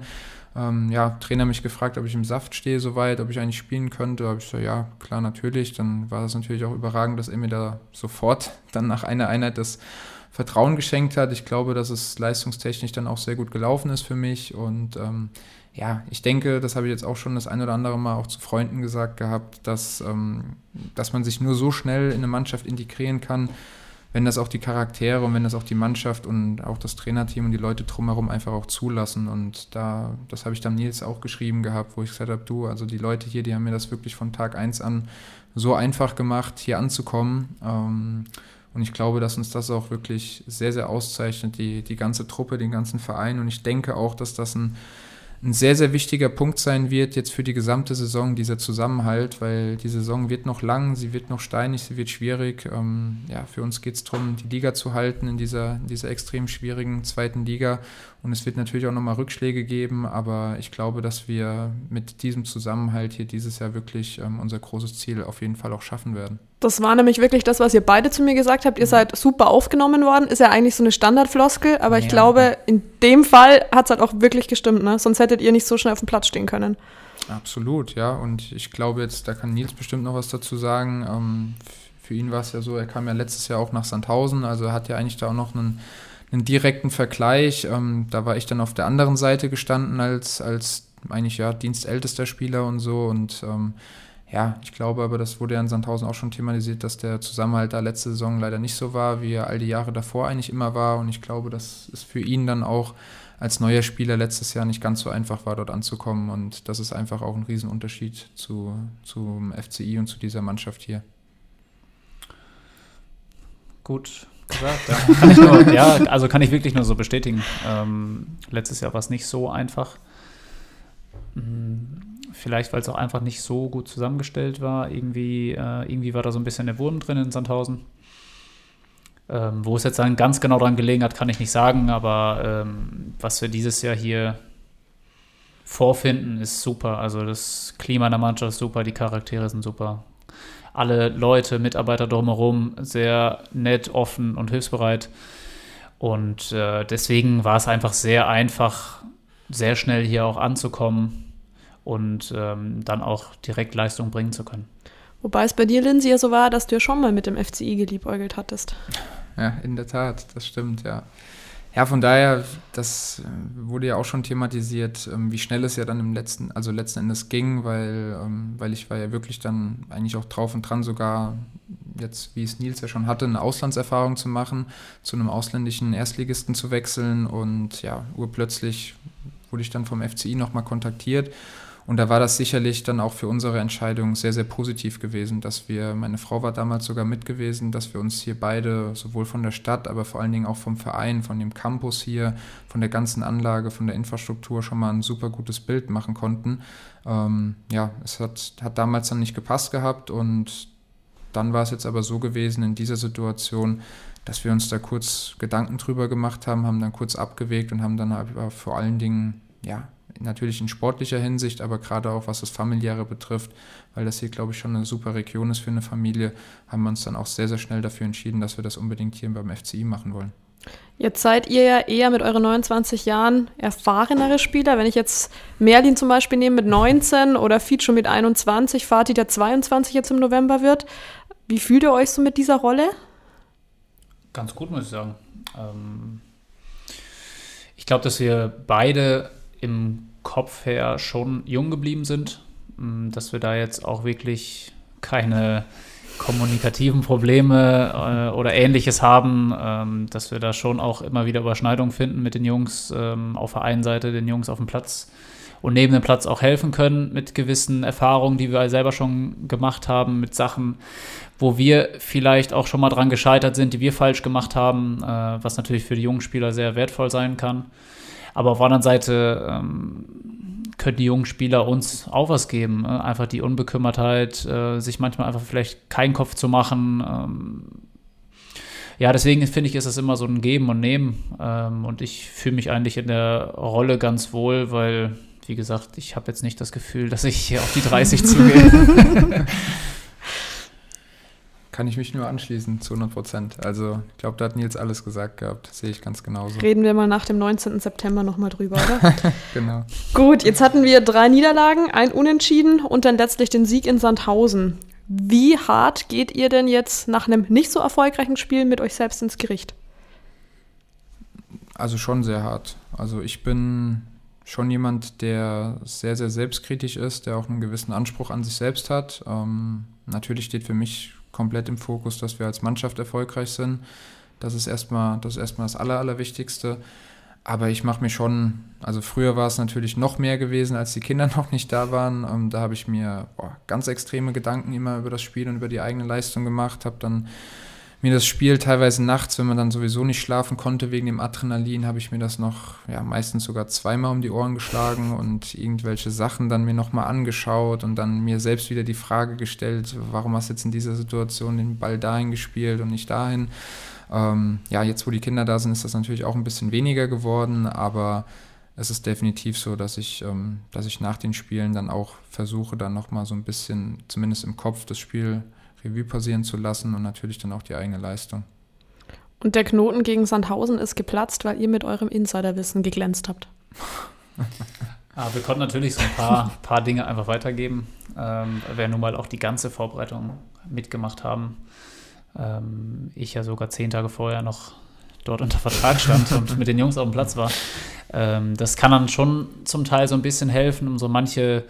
[SPEAKER 3] ähm, ja, Trainer mich gefragt, ob ich im Saft stehe soweit, ob ich eigentlich spielen könnte. Da habe ich gesagt, ja, klar, natürlich. Dann war das natürlich auch überragend, dass er mir da sofort [laughs] dann nach einer Einheit das Vertrauen geschenkt hat. Ich glaube, dass es leistungstechnisch dann auch sehr gut gelaufen ist für mich. Und ähm, ja, ich denke, das habe ich jetzt auch schon das ein oder andere Mal auch zu Freunden gesagt gehabt, dass, ähm, dass man sich nur so schnell in eine Mannschaft integrieren kann, wenn das auch die Charaktere und wenn das auch die Mannschaft und auch das Trainerteam und die Leute drumherum einfach auch zulassen. Und da, das habe ich dann Nils auch geschrieben gehabt, wo ich gesagt habe, du, also die Leute hier, die haben mir das wirklich von Tag 1 an so einfach gemacht, hier anzukommen. Ähm, und ich glaube, dass uns das auch wirklich sehr, sehr auszeichnet, die, die ganze Truppe, den ganzen Verein. Und ich denke auch, dass das ein ein sehr, sehr wichtiger Punkt sein wird jetzt für die gesamte Saison, dieser Zusammenhalt, weil die Saison wird noch lang, sie wird noch steinig, sie wird schwierig. Ähm, ja, für uns geht es darum, die Liga zu halten in dieser, in dieser extrem schwierigen zweiten Liga. Und es wird natürlich auch nochmal Rückschläge geben, aber ich glaube, dass wir mit diesem Zusammenhalt hier dieses Jahr wirklich ähm, unser großes Ziel auf jeden Fall auch schaffen werden.
[SPEAKER 1] Das war nämlich wirklich das, was ihr beide zu mir gesagt habt. Ihr mhm. seid super aufgenommen worden. Ist ja eigentlich so eine Standardfloskel, aber ja. ich glaube, in dem Fall hat es halt auch wirklich gestimmt. Ne? Sonst hättet ihr nicht so schnell auf dem Platz stehen können.
[SPEAKER 3] Absolut, ja. Und ich glaube jetzt, da kann Nils bestimmt noch was dazu sagen. Ähm, für ihn war es ja so, er kam ja letztes Jahr auch nach Sandhausen, also er hat ja eigentlich da auch noch einen, einen direkten Vergleich. Ähm, da war ich dann auf der anderen Seite gestanden als, als eigentlich ja dienstältester Spieler und so und ähm, ja, ich glaube aber, das wurde ja in Sandhausen auch schon thematisiert, dass der Zusammenhalt da letzte Saison leider nicht so war, wie er all die Jahre davor eigentlich immer war. Und ich glaube, dass es für ihn dann auch als neuer Spieler letztes Jahr nicht ganz so einfach war, dort anzukommen. Und das ist einfach auch ein Riesenunterschied zu, zum FCI und zu dieser Mannschaft hier.
[SPEAKER 2] Gut gesagt. Ja. [laughs] Ja, also kann ich wirklich nur so bestätigen. Ähm, letztes Jahr war es nicht so einfach. Mhm Vielleicht, weil es auch einfach nicht so gut zusammengestellt war. Irgendwie, äh, irgendwie war da so ein bisschen der Wurm drin in Sandhausen. Ähm, wo es jetzt dann ganz genau dran gelegen hat, kann ich nicht sagen, aber ähm, was wir dieses Jahr hier vorfinden, ist super. Also das Klima in der Mannschaft ist super, die Charaktere sind super. Alle Leute, Mitarbeiter drumherum, sehr nett, offen und hilfsbereit. Und äh, deswegen war es einfach sehr einfach, sehr schnell hier auch anzukommen und ähm, dann auch direkt Leistung bringen zu können.
[SPEAKER 1] Wobei es bei dir, Lindsay, ja so war, dass du ja schon mal mit dem FCI geliebäugelt hattest.
[SPEAKER 3] Ja, in der Tat, das stimmt, ja. Ja, von daher, das wurde ja auch schon thematisiert, ähm, wie schnell es ja dann im letzten, also letzten Endes ging, weil, ähm, weil ich war ja wirklich dann eigentlich auch drauf und dran, sogar jetzt, wie es Nils ja schon hatte, eine Auslandserfahrung zu machen, zu einem ausländischen Erstligisten zu wechseln und ja, urplötzlich wurde ich dann vom FCI nochmal kontaktiert Und da war das sicherlich dann auch für unsere Entscheidung sehr, sehr positiv gewesen, dass wir, meine Frau war damals sogar mit gewesen, dass wir uns hier beide sowohl von der Stadt, aber vor allen Dingen auch vom Verein, von dem Campus hier, von der ganzen Anlage, von der Infrastruktur schon mal ein super gutes Bild machen konnten. Ähm, ja, es hat, hat damals dann nicht gepasst gehabt und dann war es jetzt aber so gewesen in dieser Situation, dass wir uns da kurz Gedanken drüber gemacht haben, haben dann kurz abgewegt und haben dann aber vor allen Dingen, ja, natürlich in sportlicher Hinsicht, aber gerade auch was das familiäre betrifft, weil das hier, glaube ich, schon eine super Region ist für eine Familie, haben wir uns dann auch sehr, sehr schnell dafür entschieden, dass wir das unbedingt hier beim FCI machen wollen.
[SPEAKER 1] Jetzt seid ihr ja eher mit euren 29 Jahren erfahrenere Spieler. Wenn ich jetzt Merlin zum Beispiel nehme mit 19 oder Fied schon mit 21, Fatih der 22 jetzt im November wird. Wie fühlt ihr euch so mit dieser Rolle?
[SPEAKER 2] Ganz gut, muss ich sagen. Ähm ich glaube, dass wir beide im Kopf her schon jung geblieben sind, mm, dass wir da jetzt auch wirklich keine kommunikativen Probleme äh, oder ähnliches haben, ähm, dass wir da schon auch immer wieder Überschneidungen finden mit den Jungs ähm, auf der einen Seite, den Jungs auf dem Platz und neben dem Platz auch helfen können mit gewissen Erfahrungen, die wir selber schon gemacht haben, mit Sachen, wo wir vielleicht auch schon mal dran gescheitert sind, die wir falsch gemacht haben, äh, was natürlich für die jungen Spieler sehr wertvoll sein kann. Aber auf der anderen Seite ähm, können die jungen Spieler uns auch was geben. Äh? Einfach die Unbekümmertheit, äh, sich manchmal einfach vielleicht keinen Kopf zu machen. Ähm, ja, deswegen finde ich, ist das immer so ein Geben und Nehmen. Ähm, und ich fühle mich eigentlich in der Rolle ganz wohl, weil, wie gesagt, ich habe jetzt nicht das Gefühl, dass ich hier auf die 30 [laughs] zugehe. [laughs]
[SPEAKER 3] Kann ich mich nur anschließen, zu 100 Prozent. Also ich glaube, da hat Nils alles gesagt gehabt. Sehe ich ganz genauso.
[SPEAKER 1] Reden wir mal nach dem 19. September nochmal drüber, oder? [laughs]
[SPEAKER 3] genau.
[SPEAKER 1] Gut, jetzt hatten wir drei Niederlagen, ein Unentschieden und dann letztlich den Sieg in Sandhausen. Wie hart geht ihr denn jetzt nach einem nicht so erfolgreichen Spiel mit euch selbst ins Gericht?
[SPEAKER 3] Also schon sehr hart. Also ich bin schon jemand, der sehr, sehr selbstkritisch ist, der auch einen gewissen Anspruch an sich selbst hat. Ähm, natürlich steht für mich komplett im Fokus, dass wir als Mannschaft erfolgreich sind. Das ist erstmal das, ist erstmal das Aller, Allerwichtigste. Aber ich mache mir schon, also früher war es natürlich noch mehr gewesen, als die Kinder [laughs] noch nicht da waren. Da habe ich mir boah, ganz extreme Gedanken immer über das Spiel und über die eigene Leistung gemacht, habe dann mir das Spiel teilweise nachts, wenn man dann sowieso nicht schlafen konnte wegen dem Adrenalin, habe ich mir das noch, ja, meistens sogar zweimal um die Ohren geschlagen und irgendwelche Sachen dann mir nochmal angeschaut und dann mir selbst wieder die Frage gestellt, warum hast du jetzt in dieser Situation den Ball dahin gespielt und nicht dahin? Ähm, ja, jetzt wo die Kinder da sind, ist das natürlich auch ein bisschen weniger geworden, aber es ist definitiv so, dass ich, ähm, dass ich nach den Spielen dann auch versuche, dann nochmal so ein bisschen, zumindest im Kopf, das Spiel Revue passieren zu lassen und natürlich dann auch die eigene Leistung.
[SPEAKER 1] Und der Knoten gegen Sandhausen ist geplatzt, weil ihr mit eurem Insiderwissen geglänzt habt. [laughs]
[SPEAKER 2] ah, wir konnten natürlich so ein paar, paar Dinge einfach weitergeben, ähm, weil wir nun mal auch die ganze Vorbereitung mitgemacht haben. Ähm, ich ja sogar zehn Tage vorher noch dort unter Vertrag stand und mit den Jungs auf dem Platz war. Ähm, das kann dann schon zum Teil so ein bisschen helfen, um so manche,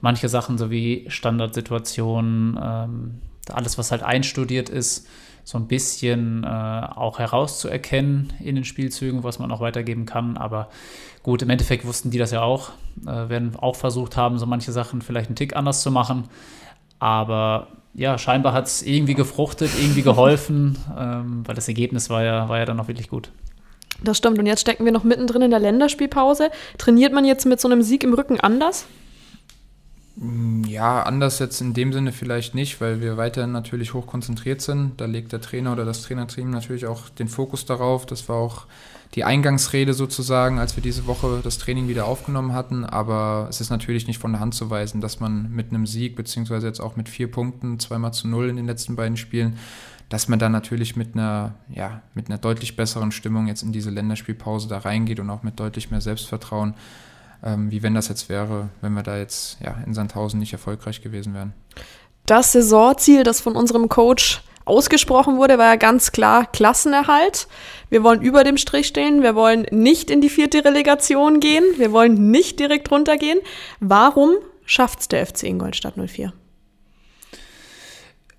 [SPEAKER 2] manche Sachen so wie Standardsituationen, ähm, alles, was halt einstudiert ist, so ein bisschen äh, auch herauszuerkennen in den Spielzügen, was man auch weitergeben kann. Aber gut, im Endeffekt wussten die das ja auch, äh, werden auch versucht haben, so manche Sachen vielleicht einen Tick anders zu machen. Aber ja, scheinbar hat es irgendwie gefruchtet, irgendwie geholfen, [laughs] ähm, weil das Ergebnis war ja, war ja dann auch wirklich gut.
[SPEAKER 1] Das stimmt. Und jetzt stecken wir noch mittendrin in der Länderspielpause. Trainiert man jetzt mit so einem Sieg im Rücken anders?
[SPEAKER 3] Mm, ja, anders jetzt in dem Sinne vielleicht nicht, weil wir weiterhin natürlich hoch konzentriert sind. Da legt der Trainer oder das Trainerteam natürlich auch den Fokus darauf. Das war auch die Eingangsrede sozusagen, als wir diese Woche das Training wieder aufgenommen hatten. Aber es ist natürlich nicht von der Hand zu weisen, dass man mit einem Sieg, beziehungsweise jetzt auch mit vier Punkten, zweimal zu null in den letzten beiden Spielen, dass man da natürlich mit einer, ja, mit einer deutlich besseren Stimmung jetzt in diese Länderspielpause da reingeht und auch mit deutlich mehr Selbstvertrauen ähm, wie wenn das jetzt wäre, wenn wir da jetzt ja, in Sandhausen nicht erfolgreich gewesen wären.
[SPEAKER 1] Das Saisonziel, das von unserem Coach ausgesprochen wurde, war ja ganz klar Klassenerhalt. Wir wollen über dem Strich stehen, wir wollen nicht in die vierte Relegation gehen, wir wollen nicht direkt runtergehen. Warum schafft es der FC Ingolstadt 04?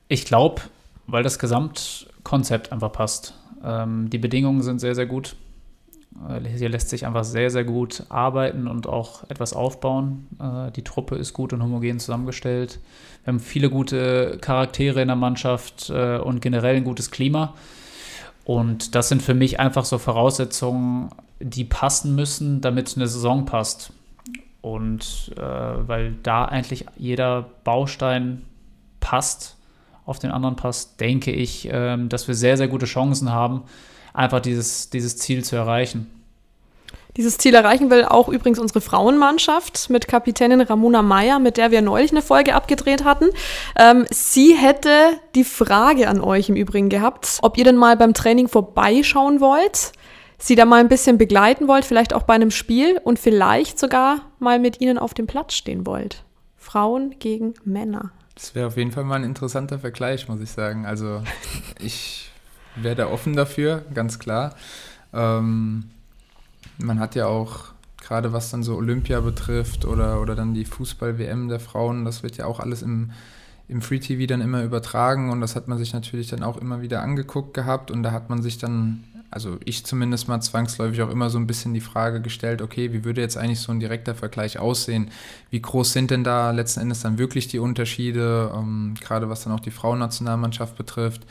[SPEAKER 2] Ich glaube, weil das Gesamtkonzept einfach passt. Ähm, die Bedingungen sind sehr, sehr gut. Hier lässt sich einfach sehr, sehr gut arbeiten und auch etwas aufbauen. Äh, die Truppe ist gut und homogen zusammengestellt. Wir haben viele gute Charaktere in der Mannschaft äh, und generell ein gutes Klima. Und das sind für mich einfach so Voraussetzungen, die passen müssen, damit eine Saison passt. Und äh, weil da eigentlich jeder Baustein passt, auf den anderen passt, denke ich, äh, dass wir sehr, sehr gute Chancen haben, einfach dieses, dieses Ziel zu erreichen.
[SPEAKER 1] Dieses Ziel erreichen will auch übrigens unsere Frauenmannschaft mit Kapitänin Ramona Meyer, mit der wir neulich eine Folge abgedreht hatten. Ähm, sie hätte die Frage an euch im Übrigen gehabt, ob ihr denn mal beim Training vorbeischauen wollt, sie da mal ein bisschen begleiten wollt, vielleicht auch bei einem Spiel und vielleicht sogar mal mit ihnen auf dem Platz stehen wollt. Frauen gegen Männer.
[SPEAKER 3] Das wäre auf jeden Fall mal ein interessanter Vergleich, muss ich sagen. Also [laughs] ich wäre da offen dafür, ganz klar. Ähm, man hat ja auch, gerade was dann so Olympia betrifft oder, oder dann die Fußball-WM der Frauen, das wird ja auch alles im, im Free TV dann immer übertragen und das hat man sich natürlich dann auch immer wieder angeguckt gehabt und da hat man sich dann, also ich zumindest mal zwangsläufig auch immer so ein bisschen die Frage gestellt, okay, wie würde jetzt eigentlich so ein direkter Vergleich aussehen? Wie groß sind denn da letzten Endes dann wirklich die Unterschiede, ähm, gerade was dann auch die Frauennationalmannschaft betrifft?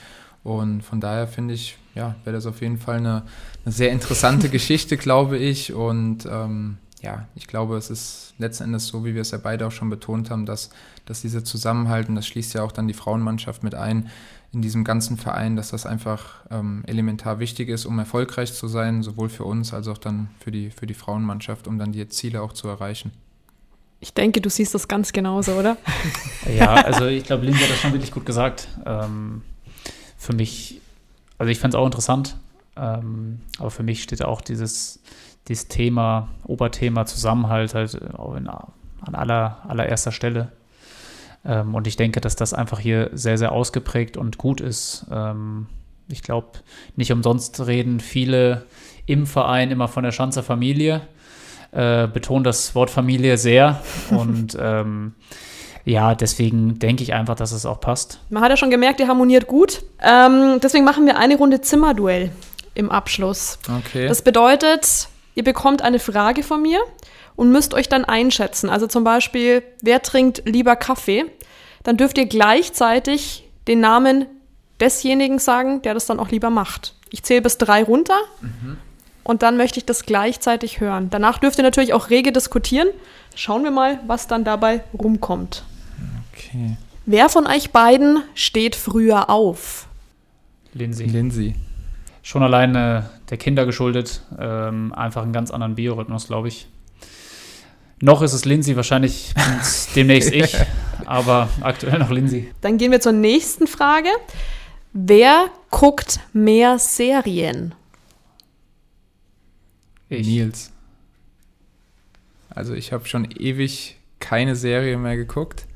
[SPEAKER 3] Und von daher finde ich, ja, wäre das auf jeden Fall eine, eine sehr interessante [laughs] Geschichte, glaube ich. Und ähm, ja, ich glaube, es ist letzten Endes so, wie wir es ja beide auch schon betont haben, dass, dass dieser Zusammenhalt, und das schließt ja auch dann die Frauenmannschaft mit ein, in diesem ganzen Verein, dass das einfach ähm, elementar wichtig ist, um erfolgreich zu sein, sowohl für uns als auch dann für die, für die Frauenmannschaft, um dann die Ziele auch zu erreichen.
[SPEAKER 1] Ich denke, du siehst das ganz genauso, oder?
[SPEAKER 2] ja, also ich glaube, Linda hat das schon wirklich gut gesagt. Ähm, für mich, also ich fand es auch interessant, ähm, aber für mich steht auch dieses, dieses Thema, Oberthema Zusammenhalt halt auch in, an aller, allererster Stelle. Ähm, und ich denke, dass das einfach hier sehr, sehr ausgeprägt und gut ist. Ähm, ich glaube, nicht umsonst reden viele im Verein immer von der Schanzer Familie, äh, betonen das Wort Familie sehr [laughs] und ähm, ja, deswegen denke ich einfach, dass es auch passt.
[SPEAKER 1] Man hat ja schon gemerkt, ihr harmoniert gut. Ähm, deswegen machen wir eine Runde Zimmerduell im Abschluss.
[SPEAKER 3] Okay.
[SPEAKER 1] Das bedeutet, ihr bekommt eine Frage von mir und müsst euch dann einschätzen. Also zum Beispiel, wer trinkt lieber Kaffee? Dann dürft ihr gleichzeitig den Namen desjenigen sagen, der das dann auch lieber macht. Ich zähle bis drei runter mhm. und dann möchte ich das gleichzeitig hören. Danach dürft ihr natürlich auch rege diskutieren. Schauen wir mal, was dann dabei rumkommt.
[SPEAKER 3] Okay.
[SPEAKER 1] Wer von euch beiden steht früher auf?
[SPEAKER 2] Lindsay.
[SPEAKER 3] Lindsay.
[SPEAKER 2] Schon alleine der Kinder geschuldet. Ähm, einfach einen ganz anderen Biorhythmus, glaube ich. Noch ist es Lindsay, wahrscheinlich [laughs] demnächst ich, aber aktuell noch Lindsay.
[SPEAKER 1] Dann gehen wir zur nächsten Frage. Wer guckt mehr Serien?
[SPEAKER 3] Ich. Nils. Also ich habe schon ewig keine Serie mehr geguckt.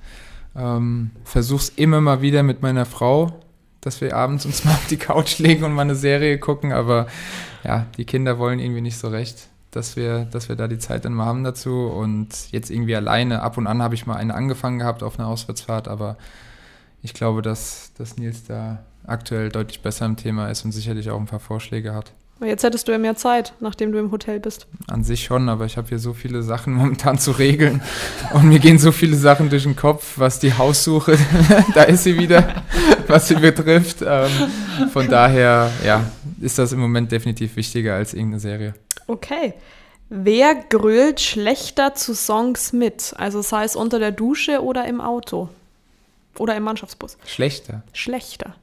[SPEAKER 3] Ähm, versuch's immer mal wieder mit meiner Frau, dass wir abends uns mal auf die Couch legen und mal eine Serie gucken, aber ja, die Kinder wollen irgendwie nicht so recht, dass wir, dass wir da die Zeit dann mal haben dazu. Und jetzt irgendwie alleine, ab und an habe ich mal eine angefangen gehabt auf einer Auswärtsfahrt, aber ich glaube, dass, dass Nils da aktuell deutlich besser im Thema ist und sicherlich auch ein paar Vorschläge hat.
[SPEAKER 1] Jetzt hättest du ja mehr Zeit, nachdem du im Hotel bist.
[SPEAKER 3] An sich schon, aber ich habe hier so viele Sachen [laughs] momentan zu regeln und mir gehen so viele Sachen durch den Kopf, was die Haussuche, [laughs] da ist sie wieder, [laughs] was sie betrifft. Ähm, von daher, ja, ist das im Moment definitiv wichtiger als irgendeine Serie.
[SPEAKER 1] Okay. Wer grölt schlechter zu Songs mit? Also sei es unter der Dusche oder im Auto? Oder im Mannschaftsbus?
[SPEAKER 3] Schlechter.
[SPEAKER 1] Schlechter.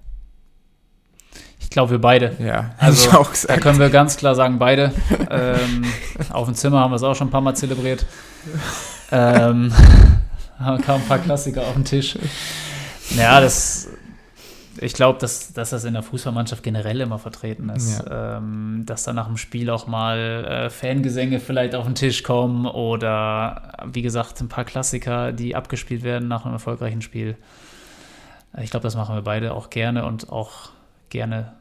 [SPEAKER 2] Ich glaube, wir beide.
[SPEAKER 3] Ja,
[SPEAKER 2] also ich auch gesagt. da können wir ganz klar sagen, beide. ähm, auf dem Zimmer haben wir es auch schon ein paar Mal zelebriert. ähm, [laughs] haben kamen ein paar Klassiker auf den Tisch. Ja, das, ich glaube, dass, dass das in der Fußballmannschaft generell immer vertreten ist. Ja. Ähm, dass da nach dem Spiel auch mal äh, Fangesänge vielleicht auf den Tisch kommen oder, wie gesagt, ein paar Klassiker, die abgespielt werden nach einem erfolgreichen Spiel. Ich glaube, das machen wir beide auch gerne und auch gerne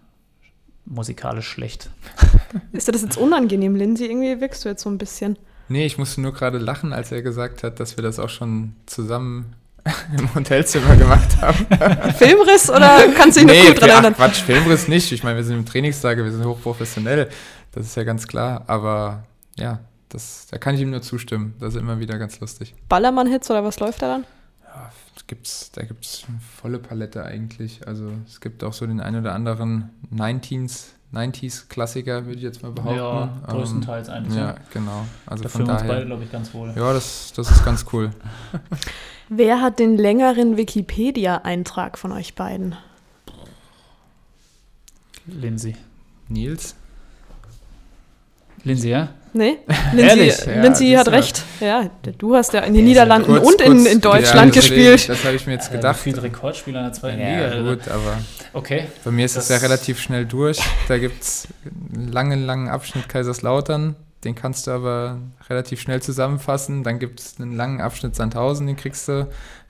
[SPEAKER 2] musikalisch schlecht. [laughs]
[SPEAKER 1] Ist dir das jetzt unangenehm, Lindsay? Irgendwie wirkst du jetzt so ein bisschen.
[SPEAKER 3] Nee, ich musste nur gerade lachen, als er gesagt hat, dass wir das auch schon zusammen [laughs] im Hotelzimmer gemacht haben. [laughs]
[SPEAKER 1] Filmriss oder kannst du dich
[SPEAKER 3] nee,
[SPEAKER 1] noch gut dran erinnern?
[SPEAKER 3] Ach, Quatsch, Filmriss nicht. Ich meine, wir sind im Trainingstage, wir sind hochprofessionell. Das ist ja ganz klar. Aber ja, das, da kann ich ihm nur zustimmen. Das ist immer wieder ganz lustig.
[SPEAKER 1] Ballermann-Hits oder was läuft da dann?
[SPEAKER 3] Gibt's, da gibt es volle Palette eigentlich. Also es gibt auch so den einen oder anderen 19s, 90s-Klassiker, würde ich jetzt mal behaupten.
[SPEAKER 2] Ja, größtenteils
[SPEAKER 3] ähm,
[SPEAKER 2] eigentlich.
[SPEAKER 3] Ja, genau. Also
[SPEAKER 2] da
[SPEAKER 3] von
[SPEAKER 2] fühlen wir uns
[SPEAKER 3] daher.
[SPEAKER 2] beide, glaube ich, ganz wohl.
[SPEAKER 3] Ja, das, das ist ganz cool. [laughs]
[SPEAKER 1] Wer hat den längeren Wikipedia-Eintrag von euch beiden?
[SPEAKER 2] Lindsay.
[SPEAKER 3] Nils?
[SPEAKER 2] Lindsay, ja?
[SPEAKER 1] Nee? [laughs]
[SPEAKER 2] Ehrlich?
[SPEAKER 1] Lindsay,
[SPEAKER 3] Ja,
[SPEAKER 1] Lindsay
[SPEAKER 3] das
[SPEAKER 1] hat recht. Ja, du hast ja in den
[SPEAKER 2] Ja,
[SPEAKER 1] Niederlanden
[SPEAKER 3] Kurz-
[SPEAKER 1] und in, in Deutschland
[SPEAKER 3] ja,
[SPEAKER 1] gespielt.
[SPEAKER 3] Das habe ich mir jetzt
[SPEAKER 2] Äh,
[SPEAKER 3] gedacht.
[SPEAKER 2] Viel Rekordspieler in der zweiten
[SPEAKER 3] ja,
[SPEAKER 2] Liga. Alter.
[SPEAKER 3] gut, aber
[SPEAKER 2] Okay.
[SPEAKER 3] bei mir ist es ja relativ schnell durch. Da gibt es einen langen, langen Abschnitt Kaiserslautern. Den kannst du aber relativ schnell zusammenfassen. Dann gibt es einen langen Abschnitt Sandhausen, den kriegst du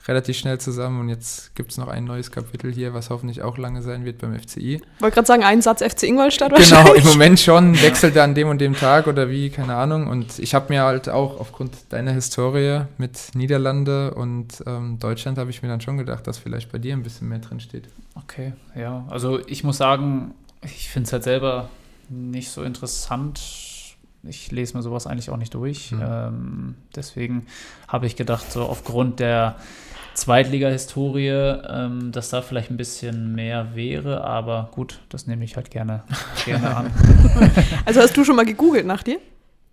[SPEAKER 3] relativ schnell zusammen. Und jetzt gibt es noch ein neues Kapitel hier, was hoffentlich auch lange sein wird beim FCI.
[SPEAKER 1] wollte gerade sagen, ein Satz FC Ingolstadt
[SPEAKER 3] Genau,
[SPEAKER 1] wahrscheinlich.
[SPEAKER 3] im Moment schon. Wechselt er an dem und dem Tag oder wie, keine Ahnung. Und ich habe mir halt auch aufgrund deiner Historie mit Niederlande und ähm, Deutschland habe ich mir dann schon gedacht, dass vielleicht bei dir ein bisschen mehr drin steht.
[SPEAKER 2] Okay, ja. Also ich muss sagen, ich finde es halt selber nicht so interessant. Ich lese mir sowas eigentlich auch nicht durch.
[SPEAKER 3] Mhm.
[SPEAKER 2] Ähm, deswegen habe ich gedacht, so aufgrund der Zweitliga-Historie, ähm, dass da vielleicht ein bisschen mehr wäre. Aber gut, das nehme ich halt gerne, gerne an. [laughs]
[SPEAKER 1] Also hast du schon mal gegoogelt nach dir?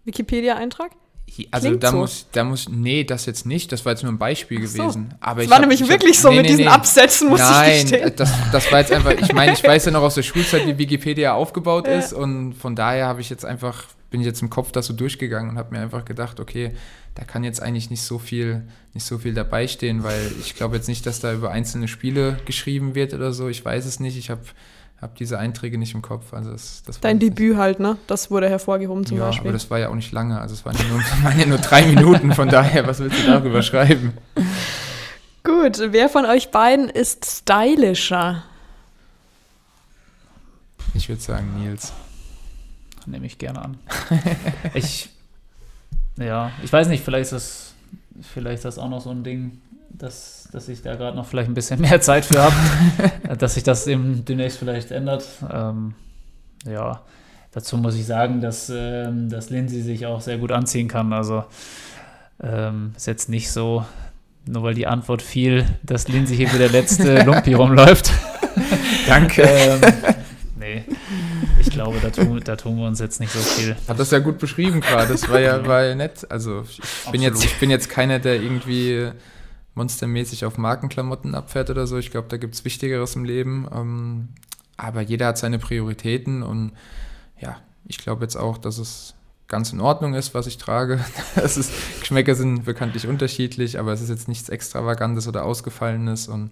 [SPEAKER 1] Wikipedia-Eintrag?
[SPEAKER 3] Also
[SPEAKER 1] Klingt
[SPEAKER 3] da
[SPEAKER 1] so.
[SPEAKER 3] muss, da muss, nee, das jetzt nicht, das war jetzt nur ein Beispiel
[SPEAKER 1] Ach so.
[SPEAKER 3] gewesen. Aber
[SPEAKER 1] Das
[SPEAKER 3] ich
[SPEAKER 1] war
[SPEAKER 3] hab-
[SPEAKER 1] nämlich
[SPEAKER 3] ich
[SPEAKER 1] wirklich
[SPEAKER 3] hab,
[SPEAKER 1] so
[SPEAKER 3] nee,
[SPEAKER 1] mit
[SPEAKER 3] nee,
[SPEAKER 1] diesen
[SPEAKER 3] nee.
[SPEAKER 1] Absätzen, muss
[SPEAKER 3] Nein,
[SPEAKER 1] ich gestehen.
[SPEAKER 3] das, das war jetzt einfach, ich meine, ich [laughs] weiß ja noch aus der Schulzeit, wie Wikipedia aufgebaut
[SPEAKER 1] Ja.
[SPEAKER 3] ist und von daher habe ich jetzt einfach, bin ich jetzt im Kopf das so durchgegangen und habe mir einfach gedacht, okay, da kann jetzt eigentlich nicht so viel, nicht so viel dabei stehen, weil [laughs] ich glaube jetzt nicht, dass da über einzelne Spiele geschrieben wird oder so. Ich weiß es nicht. Ich habe hab diese Einträge nicht im Kopf. Also das, das
[SPEAKER 1] Dein
[SPEAKER 3] ich nicht.
[SPEAKER 1] Debüt halt, ne? Das wurde hervorgehoben zum
[SPEAKER 3] ja,
[SPEAKER 1] Beispiel.
[SPEAKER 3] aber das war ja auch nicht lange. Also es waren ja nur, [laughs] waren ja nur drei Minuten. Von daher, was willst du darüber schreiben? [laughs]
[SPEAKER 1] Gut, wer von euch beiden ist stylischer?
[SPEAKER 3] Ich würde sagen Nils.
[SPEAKER 2] Nehme ich gerne an. [laughs] ich, ja, ich weiß nicht, vielleicht ist das, vielleicht ist das auch noch so ein Ding, dass, dass ich da gerade noch vielleicht ein bisschen mehr [laughs] Zeit für habe, dass sich das eben demnächst vielleicht ändert. Ähm, ja, dazu muss ich sagen, dass, ähm, dass Lindsay sich auch sehr gut anziehen kann. Also ähm, ist jetzt nicht so, nur weil die Antwort fiel, dass Lindsay hier wie der letzte [laughs] Lumpi rumläuft.
[SPEAKER 3] Danke.
[SPEAKER 2] ähm, nee, glaube, da tun, da tun wir uns jetzt nicht so viel.
[SPEAKER 3] Hat das ja gut beschrieben gerade. Das war ja, [laughs] war ja nett. Also ich bin, jetzt, ich bin jetzt keiner, der irgendwie monstermäßig auf Markenklamotten abfährt oder so. Ich glaube, da gibt es Wichtigeres im Leben. Ähm, aber jeder hat seine Prioritäten und ja, ich glaube jetzt auch, dass es ganz in Ordnung ist, was ich trage. [laughs] Das ist, Geschmäcker sind bekanntlich unterschiedlich, aber es ist jetzt nichts Extravagantes oder Ausgefallenes und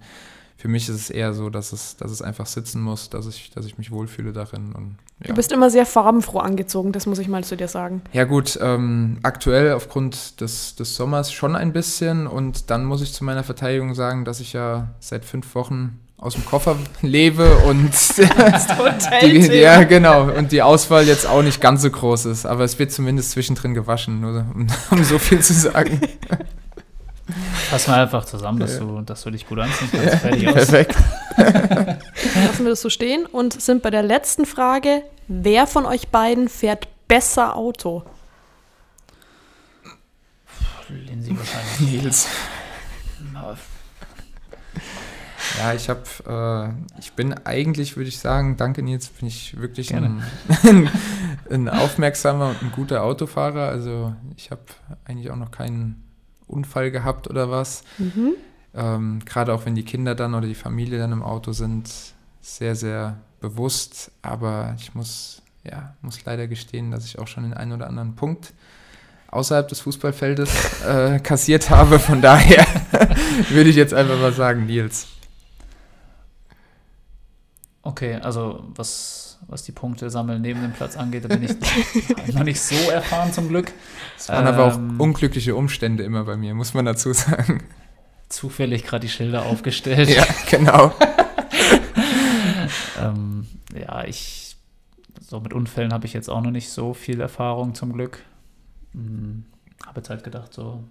[SPEAKER 3] für mich ist es eher so, dass es, dass es einfach sitzen muss, dass ich, dass ich mich wohlfühle darin. Und, ja.
[SPEAKER 1] Du bist immer sehr farbenfroh angezogen, das muss ich mal zu dir sagen.
[SPEAKER 3] Ja gut, ähm, aktuell aufgrund des, des Sommers schon ein bisschen und dann muss ich zu meiner Verteidigung sagen, dass ich ja seit fünf Wochen aus dem Koffer [laughs] lebe und [laughs] die, ja genau und die Auswahl jetzt auch nicht ganz so groß ist, aber es wird zumindest zwischendrin gewaschen, nur um, [laughs] um so viel zu sagen.
[SPEAKER 2] Fass mal einfach zusammen, dass,
[SPEAKER 3] Ja.
[SPEAKER 2] du, dass du dich gut anziehen [laughs] kannst. Fertig aus.
[SPEAKER 3] Perfekt.
[SPEAKER 1] Lassen wir das so stehen und sind bei der letzten Frage. Wer von euch beiden fährt besser Auto?
[SPEAKER 2] Lindsay wahrscheinlich. [laughs]
[SPEAKER 3] Nils. Ja, ich habe, äh, ich bin eigentlich, würde ich sagen, danke Nils, bin ich wirklich ein, ein aufmerksamer und ein guter Autofahrer. Also ich habe eigentlich auch noch keinen Unfall gehabt oder was.
[SPEAKER 1] Mhm.
[SPEAKER 3] Ähm, Gerade auch wenn die Kinder dann oder die Familie dann im Auto sind, sehr, sehr bewusst. Aber ich muss, ja, muss leider gestehen, dass ich auch schon den einen oder anderen Punkt außerhalb des Fußballfeldes äh, [laughs] kassiert habe. Von daher [laughs] würde ich jetzt einfach mal sagen, Nils.
[SPEAKER 2] Okay, also was, was die Punkte sammeln neben dem Platz angeht, da bin ich [laughs] noch nicht so erfahren zum Glück.
[SPEAKER 3] Es waren aber auch
[SPEAKER 2] Ähm,
[SPEAKER 3] unglückliche Umstände immer bei mir, muss man dazu sagen.
[SPEAKER 2] Zufällig gerade die Schilder aufgestellt.
[SPEAKER 3] ja, genau. [laughs]
[SPEAKER 2] ähm, ja, ich, so mit Unfällen habe ich jetzt auch noch nicht so viel Erfahrung zum Glück. Hm, habe jetzt halt gedacht, so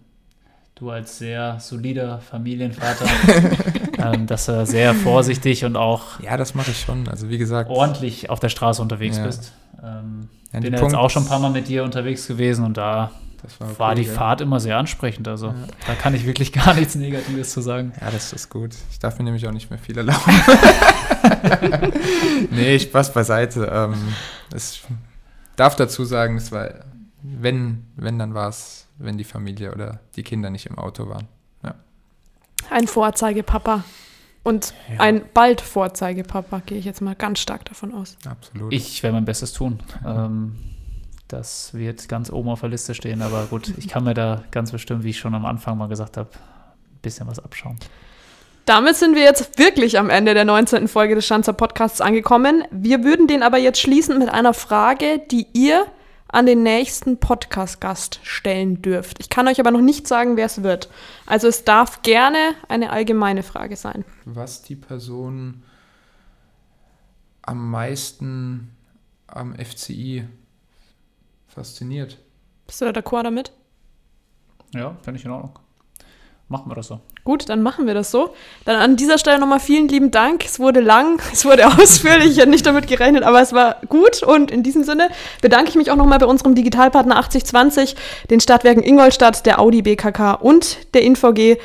[SPEAKER 2] du als sehr solider Familienvater, [laughs] ähm, dass du sehr vorsichtig und auch
[SPEAKER 3] Ja, das mache ich schon. Also wie gesagt,
[SPEAKER 2] ordentlich auf der Straße unterwegs
[SPEAKER 3] Ja.
[SPEAKER 2] bist. Ähm,
[SPEAKER 3] Ja,
[SPEAKER 2] bin ja jetzt auch schon ein paar Mal mit dir unterwegs gewesen und da
[SPEAKER 3] war,
[SPEAKER 2] war
[SPEAKER 3] okay,
[SPEAKER 2] die
[SPEAKER 3] ja.
[SPEAKER 2] Fahrt immer sehr ansprechend. Also da kann ich wirklich [laughs] gar nichts Negatives zu sagen.
[SPEAKER 3] Ja, das ist gut. Ich darf mir nämlich auch nicht mehr viel erlauben. [laughs] nee, Spaß beiseite. Ähm, ich darf dazu sagen, es war, wenn, wenn, dann war es, wenn die Familie oder die Kinder nicht im Auto waren.
[SPEAKER 1] Ein Vorzeigepapa. Und
[SPEAKER 3] Ja.
[SPEAKER 1] ein bald Vorzeigepapa, gehe ich jetzt mal ganz stark davon aus.
[SPEAKER 3] Absolut.
[SPEAKER 2] Ich werde mein Bestes tun. Ähm, das wird ganz oben auf der Liste stehen, aber gut, ich kann mir da ganz bestimmt, wie ich schon am Anfang mal gesagt habe, ein bisschen was abschauen.
[SPEAKER 1] Damit sind wir jetzt wirklich am Ende der 19. Folge des Schanzer Podcasts angekommen. Wir würden den aber jetzt schließen mit einer Frage, die ihr an den nächsten Podcast-Gast stellen dürft. Ich kann euch aber noch nicht sagen, wer es wird. Also es darf gerne eine allgemeine Frage sein.
[SPEAKER 3] was die Person am meisten am FCI fasziniert.
[SPEAKER 1] Bist du da d'accord damit?
[SPEAKER 2] Ja, finde ich in Ordnung. Machen wir das so.
[SPEAKER 1] Gut, dann machen wir das so. Dann an dieser Stelle nochmal vielen lieben Dank. Es wurde lang, [laughs] es wurde [laughs] ausführlich, ich hätte nicht damit gerechnet, aber es war gut. Und in diesem Sinne bedanke ich mich auch nochmal bei unserem Digitalpartner 8020, den Stadtwerken Ingolstadt, der Audi BKK und der InVG,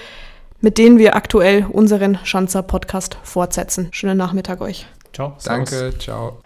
[SPEAKER 1] mit denen wir aktuell unseren Schanzer Podcast fortsetzen. Schönen Nachmittag euch.
[SPEAKER 2] Ciao. servus.
[SPEAKER 3] Danke, ciao.